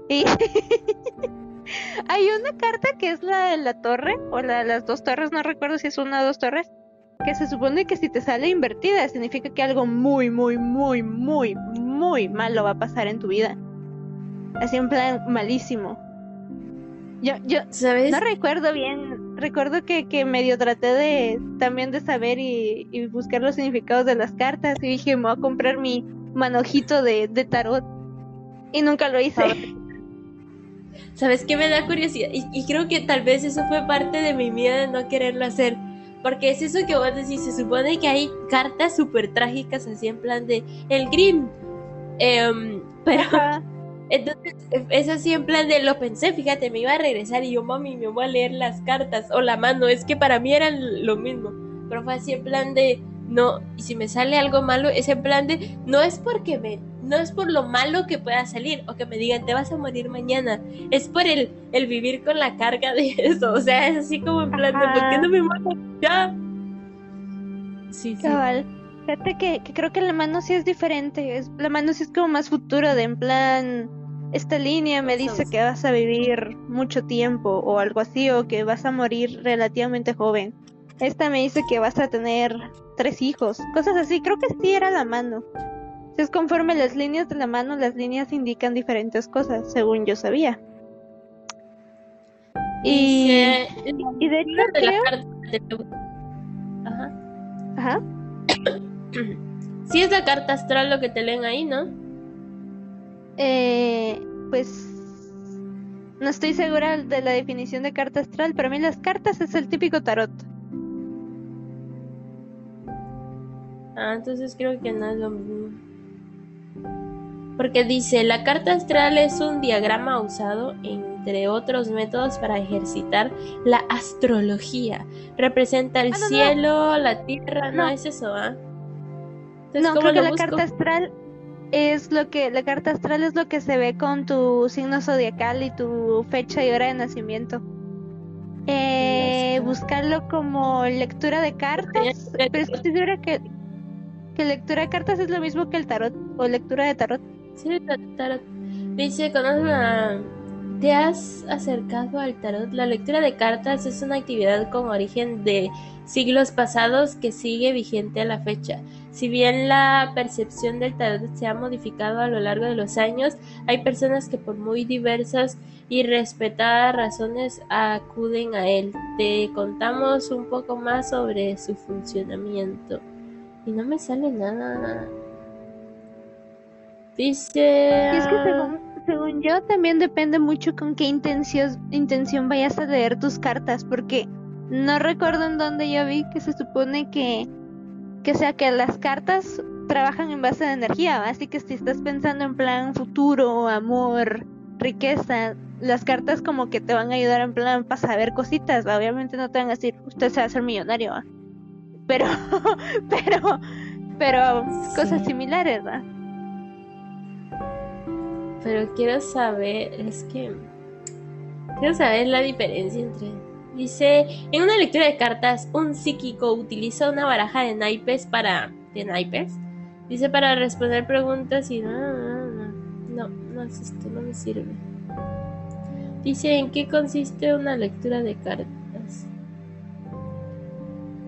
Y hay una carta que es la de la torre o la de las dos torres, no recuerdo si es una o dos torres, que se supone que si te sale invertida significa que algo muy, muy, muy, muy, muy malo va a pasar en tu vida. Así en plan malísimo. Yo, yo, ¿Sabes? no recuerdo bien, recuerdo que, que medio traté de también de saber y, y buscar los significados de las cartas y dije, me voy a comprar mi manojito de, de tarot y nunca lo hice. ¿Sabes qué me da curiosidad? Y, y creo que tal vez eso fue parte de mi miedo de no quererlo hacer. Porque es eso que vos decís, se supone que hay cartas súper trágicas así en plan de el Grim. Em, pero Ajá. entonces es así en plan de lo pensé, fíjate, me iba a regresar y yo, mami, me voy a leer las cartas o la mano. Es que para mí eran lo mismo. Pero fue así en plan de no, y si me sale algo malo, es en plan de no es porque me, no es por lo malo que pueda salir o que me digan te vas a morir mañana, es por el, el vivir con la carga de eso, o sea, es así como en plan de ¿por qué no me mato ya? Sí, sí. Cabal. Fíjate que, que creo que la mano sí es diferente. Es, la mano sí es como más futuro, de en plan, esta línea me dice que vas a vivir mucho tiempo o algo así, o que vas a morir relativamente joven. Esta me dice que vas a tener tres hijos, cosas así. Creo que sí era la mano. Si es conforme las líneas de la mano, las líneas indican diferentes cosas, según yo sabía. Y, Dice, y de hecho creo, de- Ajá. ajá, Sí es la carta astral lo que te leen ahí, ¿no? Eh, pues no estoy segura de la definición de carta astral. Para mí las cartas es el típico tarot. Ah, entonces creo que no es lo mismo. Porque dice, la carta astral es un diagrama usado, entre otros métodos, para ejercitar la astrología. Representa el Ah, no, no. cielo, la tierra, no, No. es eso, ¿ah? No, ¿cómo creo que la busco? carta astral es lo que la carta astral es lo que se ve con tu signo zodiacal y tu fecha y hora de nacimiento. Eh, buscarlo como lectura de cartas, pero estoy segura que que lectura de cartas es lo mismo que el tarot o lectura de tarot. Sí, ta- tarot. Dice, ¿conoces la- ¿Te has acercado al tarot? La lectura de cartas es una actividad con origen de siglos pasados que sigue vigente a la fecha. Si bien la percepción del tarot se ha modificado a lo largo de los años, hay personas que por muy diversas y respetadas razones acuden a él. Te contamos un poco más sobre su funcionamiento. Y no me sale nada. Dice... Y es que ah, según, según yo también depende mucho con qué intención, intención vayas a leer tus cartas, porque no recuerdo en dónde yo vi que se supone que, que sea que las cartas trabajan en base de energía, ¿va? así que si estás pensando en plan futuro, amor, riqueza, las cartas como que te van a ayudar en plan para saber cositas, ¿va? obviamente no te van a decir usted se va a hacer millonario, ¿va? Pero, pero, pero cosas similares, ¿va? Pero quiero saber, es que quiero saber la diferencia entre. Dice, en una lectura de cartas, un psíquico utiliza una baraja de naipes para. de naipes. Dice para responder preguntas y no, no, no, no, no es esto, no me sirve. Dice, ¿en qué consiste una lectura de cartas?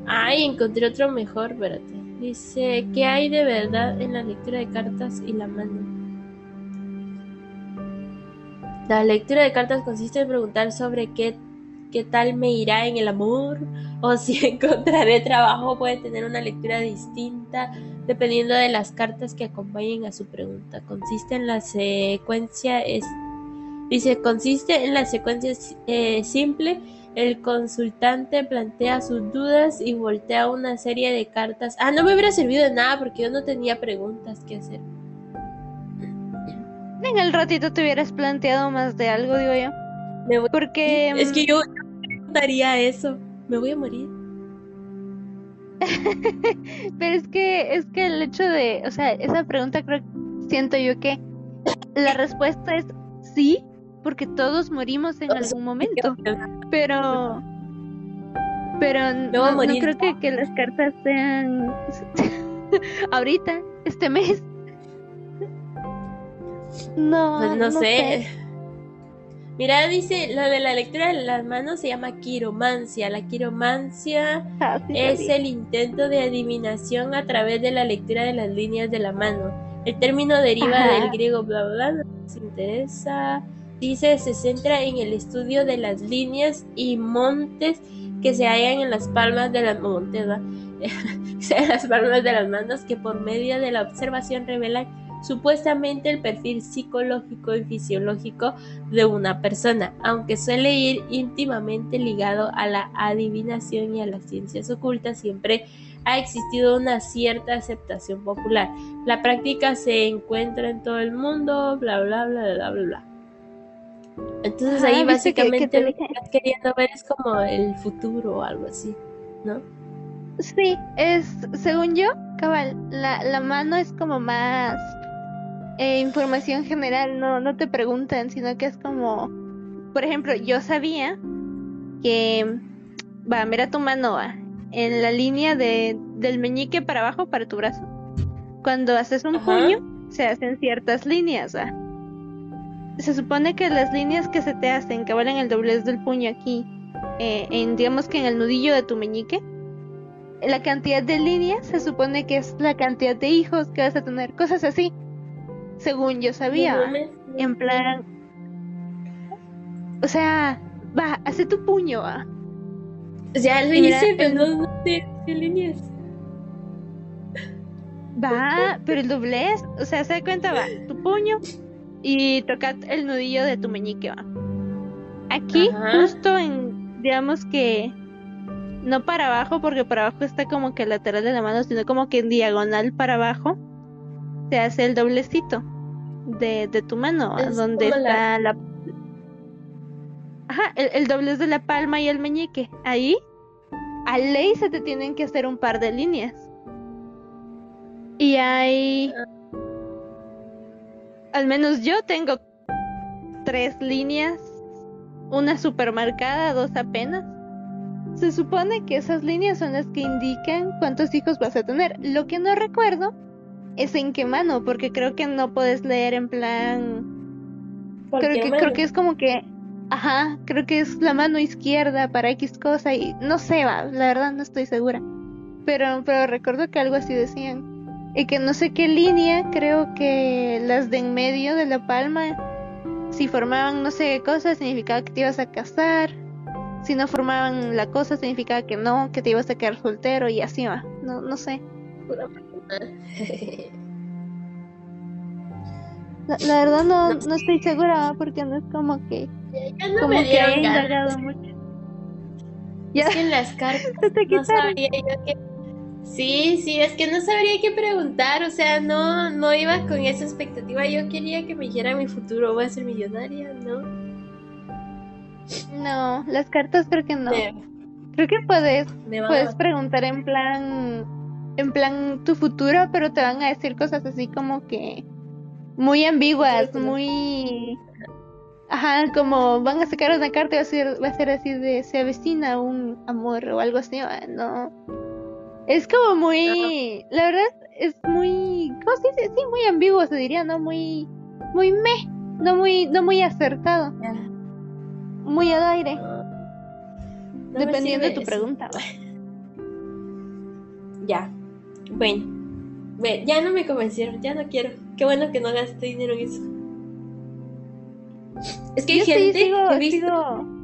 Ay, encontré otro mejor, espérate. Dice, ¿qué hay de verdad en la lectura de cartas y la mano? La lectura de cartas consiste en preguntar sobre qué qué tal me irá en el amor o si encontraré trabajo puede tener una lectura distinta dependiendo de las cartas que acompañen a su pregunta. Consiste en la secuencia es dice consiste en la secuencia eh, simple el consultante plantea sus dudas y voltea una serie de cartas. Ah, no me hubiera servido de nada porque yo no tenía preguntas que hacer. En el ratito te hubieras planteado más de algo, digo yo. Me voy- Porque Es que mm, yo preguntaría eso. Me voy a morir. Pero es que, es que el hecho de, o sea, esa pregunta creo, siento yo que la respuesta es sí, porque todos morimos en algún momento. Pero, pero no, no creo que, que las cartas sean ahorita, este mes. No, Pues no, sé. Mira, dice, lo de la lectura de las manos se llama quiromancia. La quiromancia Ah, sí es el intento de adivinación a través de la lectura de las líneas de la mano. El término deriva Ajá. del griego bla bla bla, no nos interesa. Dice, se centra en el estudio de las líneas y montes que se hallan en las palmas de las sea, en las palmas de las manos que por medio de la observación revelan supuestamente el perfil psicológico y fisiológico de una persona, aunque suele ir íntimamente ligado a la adivinación y a las ciencias ocultas, siempre ha existido una cierta aceptación popular. La práctica se encuentra en todo el mundo, bla bla bla bla bla bla. Entonces Ajá, ahí viste que- que básicamente te lo que estás queriendo ver es como el futuro o algo así, ¿no? Sí, es, según yo, cabal, la, la mano es como más eh, información general, no, no te preguntan, sino que es como, por ejemplo, yo sabía que, va, mira tu mano, va, en la línea de, del meñique para abajo para tu brazo. Cuando haces un Ajá. puño, se hacen ciertas líneas, va. Se supone que las líneas que se te hacen, que valen el doblez del puño aquí, eh, en, digamos que en el nudillo de tu meñique, la cantidad de líneas se supone que es la cantidad de hijos que vas a tener, cosas así. Según yo sabía, mames. en plan, o sea, va, hace tu puño, va. Ya lo Mira, hice, pero no sé qué líneas. Va, pero el doblez, o sea, se da cuenta, va, tu puño y toca el nudillo de tu meñique, va. Aquí, Ajá. justo en, digamos que, no para abajo, porque para abajo está como que lateral de la mano, sino como que en diagonal para abajo, se hace el doblecito de, de tu mano, donde la- está la... Ajá, el, el doblez de la palma y el meñique. Ahí, a ley se te tienen que hacer un par de líneas. Y hay... Al menos yo tengo tres líneas, una supermarcada, dos apenas. Se supone que esas líneas son las que indican cuántos hijos vas a tener. Lo que no recuerdo es en qué mano, porque creo que no puedes leer en plan creo que, mano. creo que es como que, ajá, creo que es la mano izquierda para X cosa y no sé, va, la verdad no estoy segura. Pero, pero recuerdo que algo así decían. Y que no sé qué línea, creo que las de en medio de la palma, si formaban no sé qué cosa, significaba que te ibas a casar. Si no formaban la cosa, significaba que no, que te ibas a quedar soltero y así va. No, no sé. La, la verdad no, no estoy segura, ¿va? porque no es como que ya no como me que haya indagado mucho. Ya Es que en las cartas no sabría yo qué. Sí, sí, es que no sabría qué preguntar, o sea, no, no iba con esa expectativa. Yo quería que me dijera mi futuro, voy a ser millonaria, ¿no? No, las cartas creo que no. Creo que puedes, puedes preguntar en plan, en plan tu futuro, pero te van a decir cosas así como que muy ambiguas, Sí, muy, ajá, como van a sacar una carta y va a ser, va a ser así de se avecina un amor o algo así, no. Es como muy, la verdad es muy, ¿cómo se dice? Sí, muy ambiguo se diría, ¿no? Muy, muy meh, no muy, no muy acertado, muy al aire. no me Dependiendo de tu eso. pregunta. Ya. Bueno. Ve, ya no me convencieron, ya no quiero. Qué bueno que no gasté dinero en eso. Es que hay Yo sí gente sigo, que he visto. sigo-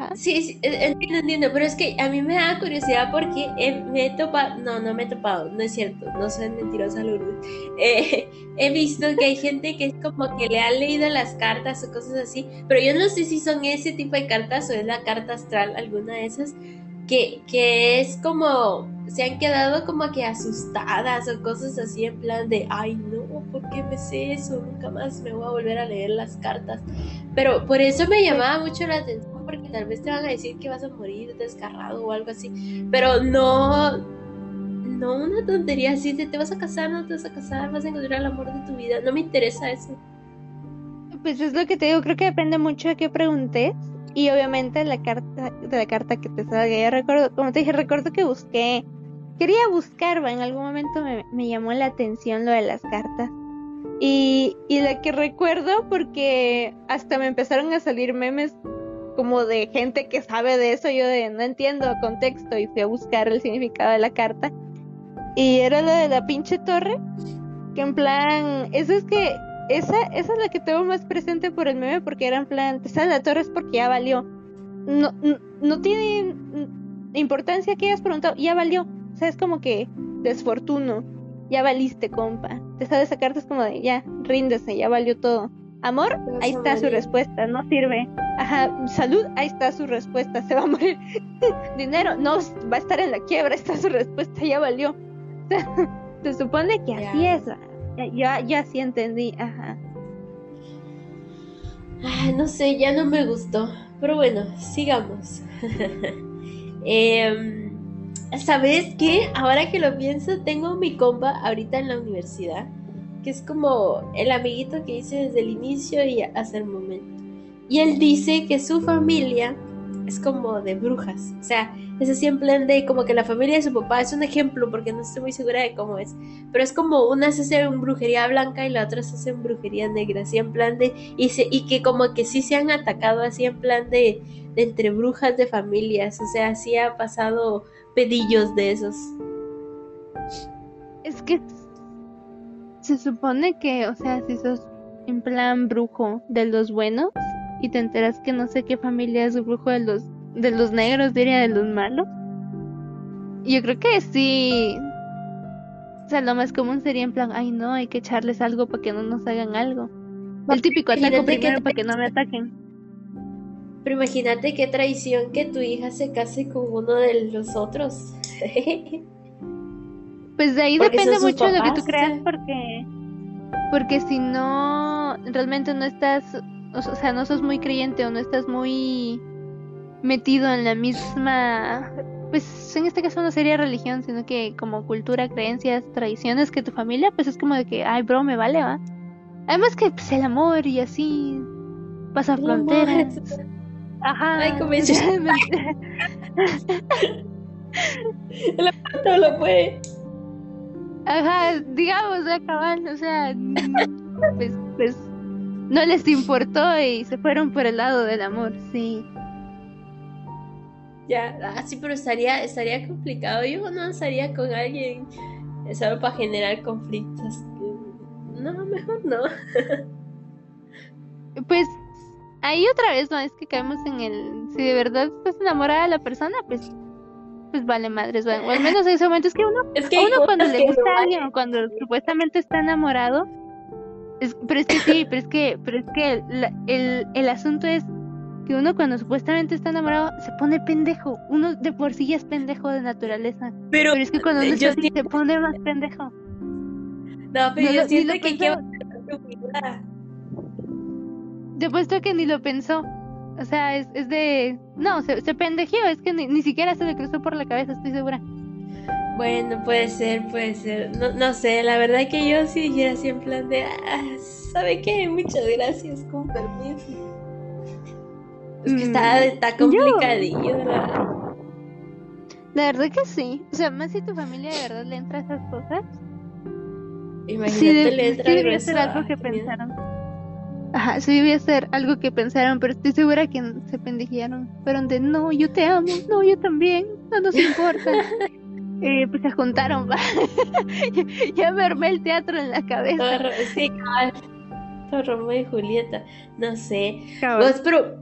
Ajá. Sí, sí, eh, entiendo, entiendo, pero es que a mí me da curiosidad porque he- me he topado, no, no me he topado, no es cierto, no soy mentirosa, Lourdes. Eh, he visto que hay gente que es como que le ha leído las cartas o cosas así, pero yo no sé si son ese tipo de cartas o es la carta astral, alguna de esas, que, que es como, se han quedado como que asustadas o cosas así en plan de, ay no, ¿por qué me sé eso? Nunca más me voy a volver a leer las cartas. Pero por eso me llamaba mucho la atención, porque tal vez te van a decir que vas a morir desgarrado o algo así. Pero no, no una tontería así de te vas a casar, no te vas a casar, vas a encontrar el amor de tu vida. No me interesa eso. Pues es lo que te digo, creo que depende mucho de qué preguntes. Y obviamente la carta, de la carta que te salga. Yo recuerdo, como te dije, recuerdo que busqué, quería buscar, va, en algún momento me, me llamó la atención lo de las cartas. Y, y la que recuerdo porque hasta me empezaron a salir memes como de gente que sabe de eso, yo de no entiendo contexto y fui a buscar el significado de la carta. Y era lo de la pinche torre, que en plan, eso es que esa, esa es la que tengo más presente por el meme porque era en plan, te sale la torre es porque ya valió. No, no, no tiene importancia que hayas preguntado, ya valió. O sea, es como que desfortuno, ya valiste, compa. Te sale esa carta, es como de, ya, ríndese, ya valió todo. Amor, ahí está su respuesta, no sirve. Ajá, salud, ahí está su respuesta, se va a morir. Dinero, no, va a estar en la quiebra, está su respuesta, ya valió. Se supone que así Ya. es. Ya, ya, sí entendí, ajá. Ay, no sé, ya no me gustó. Pero bueno, sigamos. Em, ¿Sabes qué? Ahora que lo pienso, tengo mi compa ahorita en la universidad, es como el amiguito que hice desde el inicio y hasta el momento. Y él dice que su familia es como de brujas. O sea, es así en plan de como que la familia de su papá es un ejemplo, porque no estoy muy segura de cómo es. Pero es como una se hace en brujería blanca y la otra se hace en brujería negra, así en plan de y, se, y que como que sí se han atacado así en plan de, de entre brujas de familias, o sea, sí ha pasado pedillos de esos. Es que se supone que, o sea, si sos en plan brujo de los buenos y te enteras que no sé qué familia es brujo de los de los negros, diría de los malos. Yo creo que sí. O sea, lo más común sería en plan, ay no, hay que echarles algo para que no nos hagan algo. El típico ataco que primero para que no me ataquen. Pero imagínate qué traición que tu hija se case con uno de los otros. Pues de ahí Porque depende mucho de lo que tú creas, porque porque si no realmente no estás, o sea, no sos muy creyente o no estás muy metido en la misma, pues en este caso no sería religión, sino que como cultura, creencias, tradiciones que tu familia, pues es como de que, ay, bro, me vale, va. Además que pues el amor y así pasa El amor. fronteras. Ajá. Ay, como dices. No lo puede. Ajá, digamos, de cabal, o sea, pues, pues no les importó y se fueron por el lado del amor, sí. Ya, ah, sí, pero estaría, estaría complicado. Yo no estaría con alguien eh, solo para generar conflictos. No, mejor no. Pues ahí otra vez, no es que caemos en el, si de verdad estás enamorada de la persona, pues, pues vale madres, bueno, o al menos en ese momento es que uno, Es que hay uno cuando le gusta a alguien o cuando supuestamente está enamorado, es, pero es que sí, pero es que, pero es que el, el asunto es que uno cuando supuestamente está enamorado se pone pendejo, uno de por sí ya es pendejo de naturaleza. Pero, Pero es que cuando uno está así se pone más pendejo. no, pero No yo lo- siento que tu vida. Te apuesto que ni lo pensó. O sea, es, es de... No, se, se pendejeó, es que ni, ni siquiera se le cruzó por la cabeza, estoy segura. Bueno, puede ser, puede ser. No, no sé, la verdad que yo sí dijera así en plan de, ah, ¿sabe qué? Muchas gracias, con permiso. Es que está, Mm, está complicadillo, la verdad. La verdad que sí. O sea, más si tu familia de verdad le entra a esas cosas. Imagínate, Sí, le sí entra ser algo que pensaron. Ajá, sí debía ser algo que pensaron, pero estoy segura que se pendejearon. Fueron de, no, yo te amo, no, yo también, no nos importa. eh, pues se juntaron, va. ya me armé el teatro en la cabeza. Sí. Todo Romeo y Julieta, no sé. Vos, pero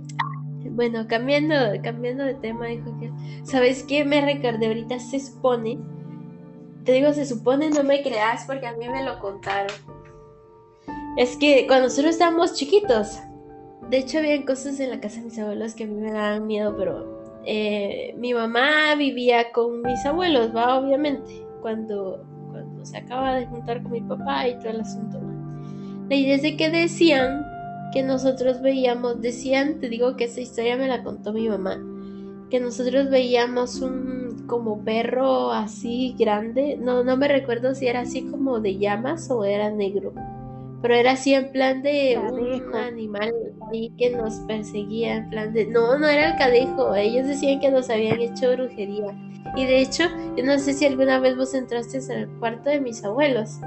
bueno, cambiando, cambiando de tema, dijo que, ¿sabes qué? Me recordé ahorita, se supone, te digo, se supone, no me creas porque a mí me lo contaron. Es que cuando nosotros estábamos chiquitos, de hecho habían cosas en la casa de mis abuelos que a mí me daban miedo, pero eh, mi mamá vivía con mis abuelos, va, obviamente, cuando, cuando se acaba de juntar con mi papá y todo el asunto. Y desde que decían que nosotros veíamos, decían, te digo que esa historia me la contó mi mamá, que nosotros veíamos un como perro así grande, no, no me recuerdo si era así como de llamas o era negro, pero era así en plan de un animal ahí que nos perseguía, en plan de, no, no era el cadejo, ellos decían que nos habían hecho brujería. Y de hecho, yo no sé si alguna vez vos entraste al cuarto de mis abuelos.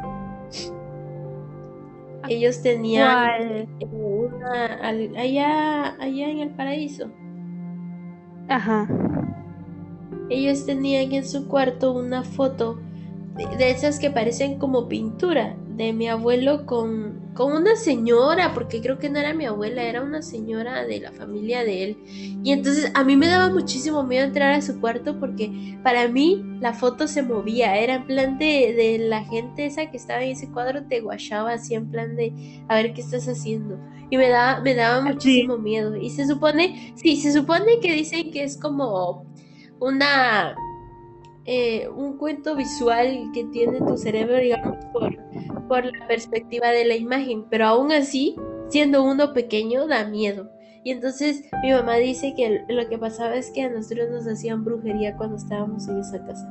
Ellos tenían una allá, allá en el paraíso. Ajá. Ellos tenían en su cuarto una foto de esas que parecen como pintura de mi abuelo con, con una señora, porque creo que no era mi abuela, era una señora de la familia de él. Y entonces a mí me daba muchísimo miedo entrar a su cuarto porque para mí la foto se movía, era en plan de, de la gente esa que estaba en ese cuadro, te guachaba así en plan de a ver qué estás haciendo. Y me daba, me daba muchísimo miedo. Y se supone, sí, se supone que dicen que es como una eh, un cuento visual que tiene tu cerebro, digamos, por, por la perspectiva de la imagen, pero aún así, siendo uno pequeño, da miedo. Y entonces mi mamá dice que lo que pasaba es que a nosotros nos hacían brujería cuando estábamos en esa casa.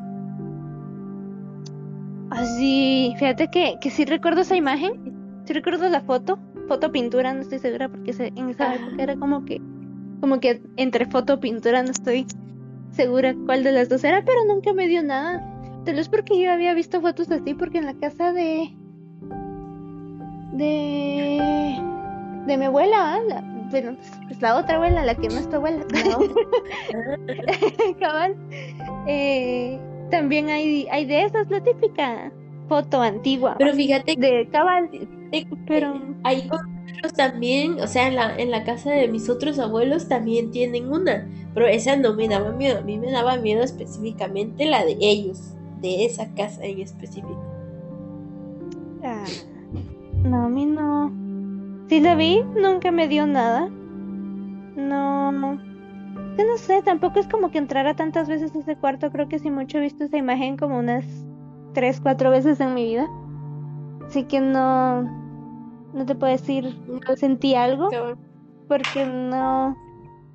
Así, ah, fíjate que, que sí recuerdo esa imagen, sí recuerdo la foto, foto pintura, no estoy segura porque en esa época era como que, como que entre foto pintura no estoy segura cuál de las dos era, pero nunca me dio nada. Tal vez porque yo había visto fotos así, porque en la casa de. De. de mi abuela, la, bueno, pues la otra abuela, la que no es tu abuela, cabal. Eh, también hay, hay de esas, la típica foto antigua. Pero fíjate. De cabal. pero. Hay también, o sea, en la, en la casa de mis otros abuelos también tienen una, pero esa no me daba miedo, a mí me daba miedo específicamente la de ellos, de esa casa en específico. Ah, no, a mí no. Sí la vi, nunca me dio nada. No, no. Que no sé, tampoco es como que entrara tantas veces a ese cuarto, creo que sí mucho he visto esa imagen como unas tres, cuatro veces en mi vida. Así que no, no te puedo decir, sentí algo, porque no...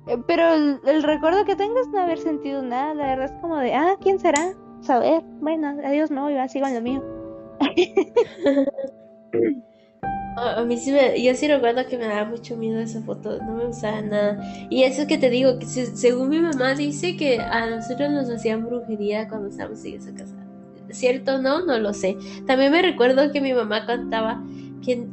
Eh, pero el, recuerdo que tengo es no haber sentido nada, la verdad es como de, ah, ¿quién será? Saber, bueno, adiós, no, voy, sigo en lo mío. a mí sí me, yo sí recuerdo que me daba mucho miedo esa foto, no me gustaba nada. Y eso es que te digo, que según mi mamá dice que a nosotros nos hacían brujería cuando estábamos en esa casa. ¿Cierto no? No lo sé. También me recuerdo que mi mamá contaba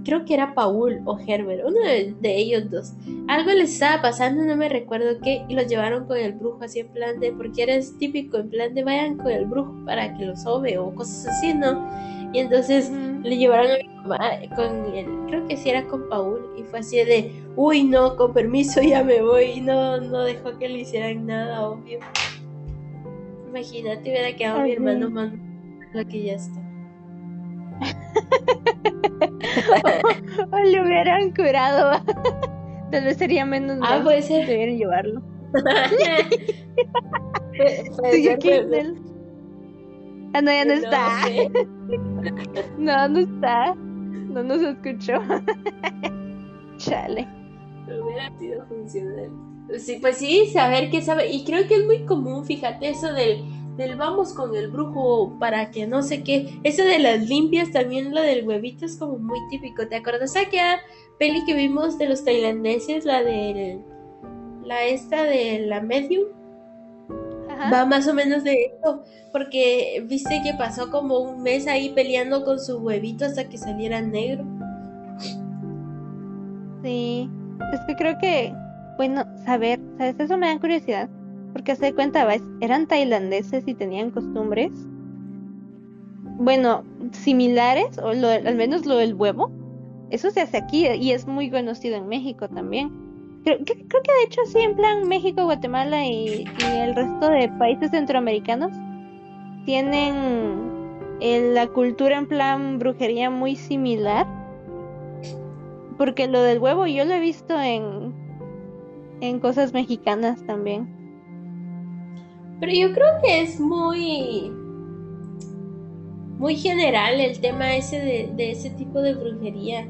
creo que era Paul o Herbert, uno de, ellos dos. Algo les estaba pasando, no me recuerdo qué, y los llevaron con el brujo así en plan de, porque eres típico en plan de vayan con el brujo para que los sobe o cosas así, ¿no? Y entonces le llevaron a mi mamá con él, creo que sí era con Paul, y fue así de, uy, no, con permiso ya me voy, y no, no dejó que le hicieran nada, obvio. Imagínate, hubiera quedado mi hermano más lo que ya está. o, le hubieran curado. Tal vez sería menos. Ah, puede ser. Debieron llevarlo. Ah, no, ya no, está. no, no está. No nos escuchó. Chale. hubiera sido funcional. Sí, pues sí, saber qué sabe. Y creo que es muy común, fíjate, eso del del vamos con el brujo para que no sé qué. Eso de las limpias, también lo del huevito es como muy típico. ¿Te acuerdas aquella peli que vimos de los tailandeses? La del. La esta de la medium. Va más o menos de eso. Porque viste que pasó como un mes ahí peleando con su huevito hasta que saliera negro. Sí. Es que creo que. Bueno, saber, ¿sabes? Eso me da curiosidad porque se cuenta, eran tailandeses y tenían costumbres, bueno, similares, o al menos lo del huevo. Eso se hace aquí y es muy conocido en México también. Creo, creo que de hecho sí, en plan México, Guatemala y, y el resto de países centroamericanos tienen eh, la cultura en plan brujería muy similar. Porque lo del huevo yo lo he visto en, en cosas mexicanas también. Pero yo creo que es muy. Muy general el tema ese de, de ese tipo de brujería.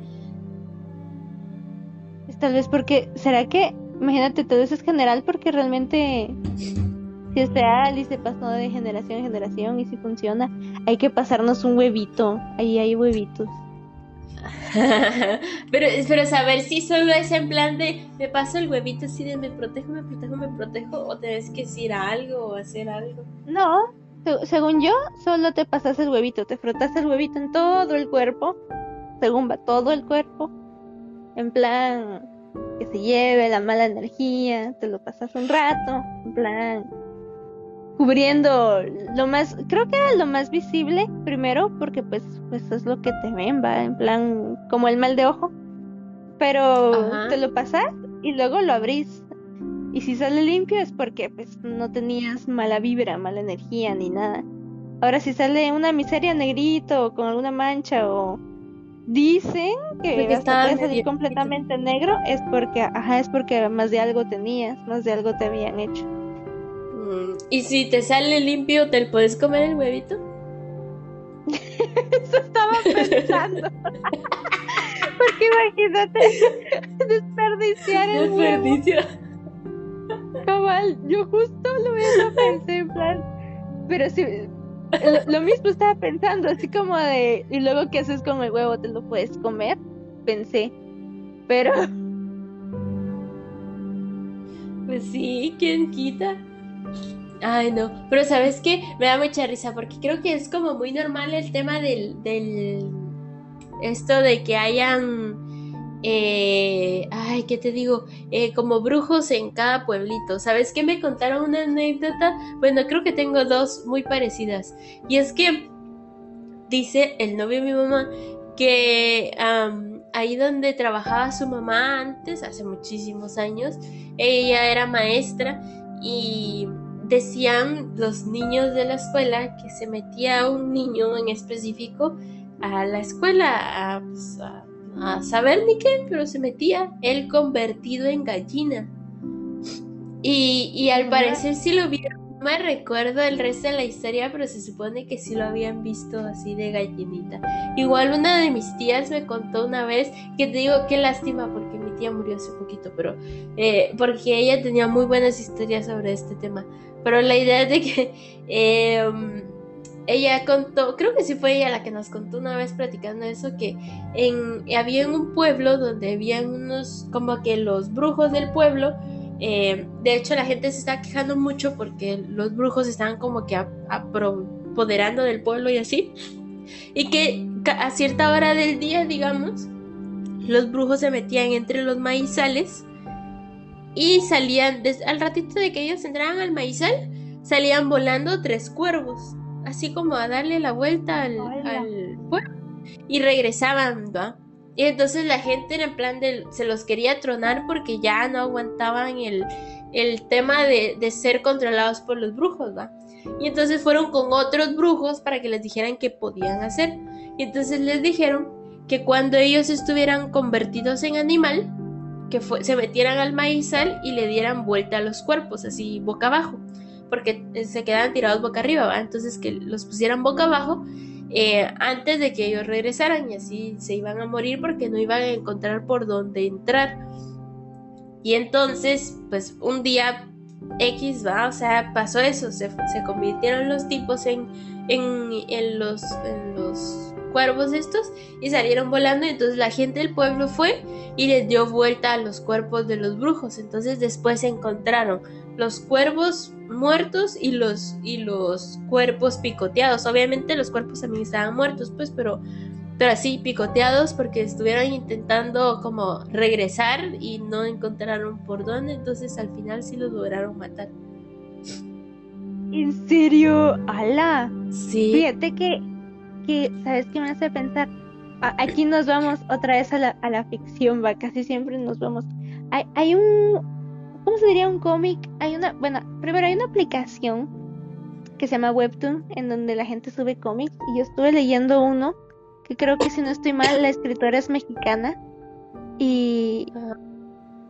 Tal vez porque, ¿será que, imagínate, tal vez es general porque realmente si es real y se pasó de generación en generación y si funciona, hay que pasarnos un huevito, ahí hay huevitos. pero, pero saber si solo es en plan de me paso el huevito así de me protejo, me protejo, me protejo, o tienes que decir algo o hacer algo. No, se- según yo, solo te pasas el huevito, te frotas el huevito en todo el cuerpo, según va todo el cuerpo, en plan que se lleve la mala energía, te lo pasas un rato, en plan cubriendo lo más, creo que era lo más visible primero, porque pues, pues es lo que te ven, va, en plan como el mal de ojo, pero Ajá. te lo pasas y luego lo abrís. Y si sale limpio es porque pues no tenías mala vibra, mala energía ni nada. Ahora si sale una miseria negrito o con alguna mancha o dicen que hasta puede salir completamente negro es porque ajá, es porque más de algo tenías, más de algo te habían hecho. Mm, Y si te sale limpio, ¿te puedes comer el huevito? Eso estaba pensando. porque imagínate desperdiciar el huevo. Desperdicio. Cabal, yo justo lo mismo pensé, en plan. Pero sí, lo, mismo estaba pensando, así como de. Y luego, ¿qué haces con el huevo? ¿Te lo puedes comer? Pensé. Pero. Pues sí, ¿quién quita? Ay, no. Pero ¿sabes qué? Me da mucha risa porque creo que es como muy normal el tema del... del esto de que hayan... eh, ay, ¿qué te digo? Eh, como brujos en cada pueblito. ¿Sabes qué? Me contaron una anécdota. Bueno, creo que tengo dos muy parecidas. Y es que dice el novio de mi mamá que ahí donde trabajaba su mamá antes, hace muchísimos años, ella era maestra y decían los niños de la escuela que se metía un niño en específico a la escuela pues, a- a saber ni qué, pero se metía él convertido en gallina. Y, y al parecer sí lo vieron. No me recuerdo el resto de la historia, pero se supone que sí lo habían visto así de gallinita. Igual una de mis tías me contó una vez que te digo qué lástima porque mi tía murió hace poquito, pero eh, porque ella tenía muy buenas historias sobre este tema. Pero la idea es de que eh, um, ella contó, creo que sí fue ella la que nos contó una vez platicando eso, que había en un pueblo donde habían unos, como que los brujos del pueblo, eh, de hecho la gente se está quejando mucho porque los brujos estaban como que apoderando del pueblo y así, y que a cierta hora del día, digamos, los brujos se metían entre los maizales y salían, al ratito de que ellos entraban al maizal, salían volando tres cuervos, así como a darle la vuelta al, al pueblo y regresaban, ¿va? Y entonces la gente en plan de, se los quería tronar porque ya no aguantaban el, el tema de, de ser controlados por los brujos, ¿va? Y entonces fueron con otros brujos para que les dijeran qué podían hacer. Y entonces les dijeron que cuando ellos estuvieran convertidos en animal, que fue- se metieran al maizal y le dieran vuelta a los cuerpos, así boca abajo, porque eh, se quedaban tirados boca arriba, ¿va? Entonces que los pusieran boca abajo eh, antes de que ellos regresaran y así se iban a morir porque no iban a encontrar por dónde entrar. Y entonces, pues un día X va, o sea, pasó eso, se, se convirtieron los tipos en, en, en los, en los cuervos estos y salieron volando y entonces la gente del pueblo fue y les dio vuelta a los cuerpos de los brujos. Entonces después se encontraron los cuervos muertos y los, y los cuerpos picoteados. Obviamente los cuerpos también estaban muertos, pues, pero, pero así picoteados porque estuvieron intentando como regresar y no encontraron por dónde. Entonces al final sí los lograron matar. ¿En serio? ¡Hala! Sí. Fíjate que, que, ¿sabes qué me hace pensar? Aquí nos vamos otra vez a la, a la ficción, va, casi siempre nos vamos hay, hay un, ¿cómo se diría un cómic? Hay una, bueno, primero hay una aplicación que se llama Webtoon en donde la gente sube cómics y yo estuve leyendo uno que creo que si no estoy mal la escritora es mexicana y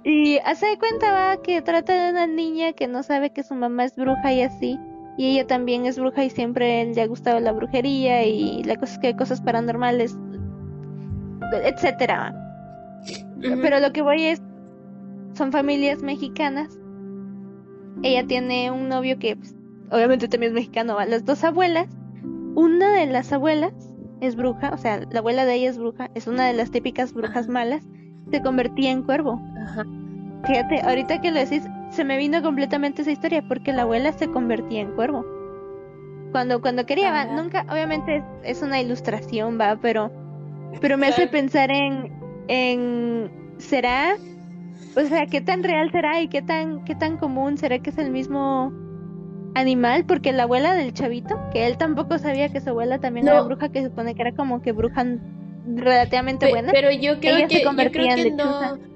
y hace de cuenta va que trata de una niña que no sabe que su mamá es bruja y así y ella también es bruja y siempre le ha gustado la brujería y la cosa que hay cosas paranormales etcétera pero lo que voy es son familias mexicanas ella tiene un novio que pues, obviamente también es mexicano ¿va? las dos abuelas una de las abuelas es bruja o sea la abuela de ella es bruja es una de las típicas brujas malas se convertía en cuervo Ajá. Fíjate, ahorita que lo decís, se me vino completamente esa historia porque la abuela se convertía en cuervo. Cuando, cuando quería, va, nunca, obviamente es, es una ilustración, va, pero, pero me hace pensar en, en, ¿será? O sea, ¿qué tan real será y qué tan, qué tan común será que es el mismo animal? Porque la abuela del chavito, que él tampoco sabía que su abuela también No. era bruja, que se supone que era como que bruja relativamente Pe- buena. Pero yo creo que, yo creo que no.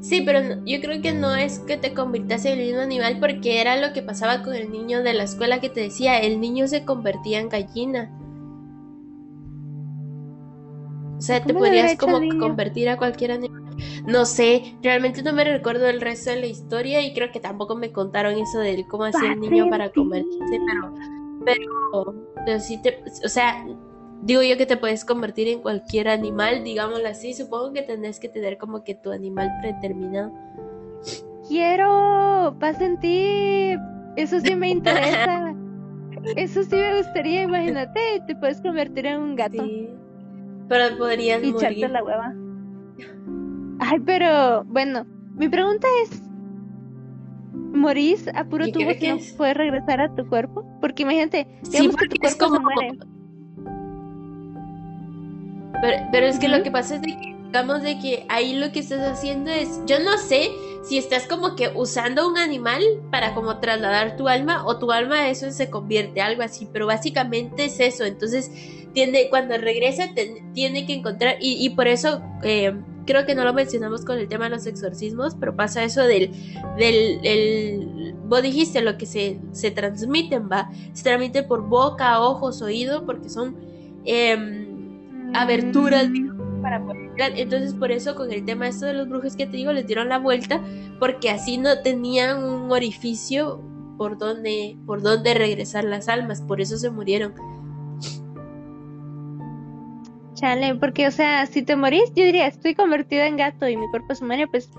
Sí, pero yo creo que no es que te convirtas en el mismo animal porque era lo que pasaba con el niño de la escuela que te decía, el niño se convertía en gallina. O sea, te ¿Cómo le habrá podías hecho como convertir a cualquier animal. No sé, realmente no me recuerdo el resto de la historia y creo que tampoco me contaron eso del cómo hacía el niño para convertirse, pero, pero, pero sí te, o sea, digo yo que te puedes convertir en cualquier animal, digámoslo así. Supongo que tenés que tener como que tu animal predeterminado. Quiero, pasen tip. Eso sí me interesa. Eso sí me gustaría, imagínate, te puedes convertir en un gato Sí. Pero podrías y morir. la hueva. Ay, pero bueno, mi pregunta es, ¿morís a puro tubo si que no puedes regresar a tu cuerpo? Porque imagínate, Sí, digamos que tu porque es cuerpo se como- muere. Pero, pero es que lo que pasa es de que, digamos, de que ahí lo que estás haciendo es, yo no sé si estás como que usando un animal para como trasladar tu alma o tu alma eso se convierte algo así, pero básicamente es eso. Entonces, tiene, cuando regresa te- tiene que encontrar, y, y por eso eh, creo que no lo mencionamos con el tema de los exorcismos, pero pasa eso del, del, el- vos dijiste lo que se, se transmiten, va, se transmite por boca, ojos, oído, porque son... em, aberturas para poder. Entonces, por eso con el tema esto de los brujos que te digo, les dieron la vuelta, porque así no tenían un orificio por donde, por donde regresar las almas, por eso se murieron. Chale, porque o sea, si te morís, yo diría, estoy convertida en gato y mi cuerpo se muere, pues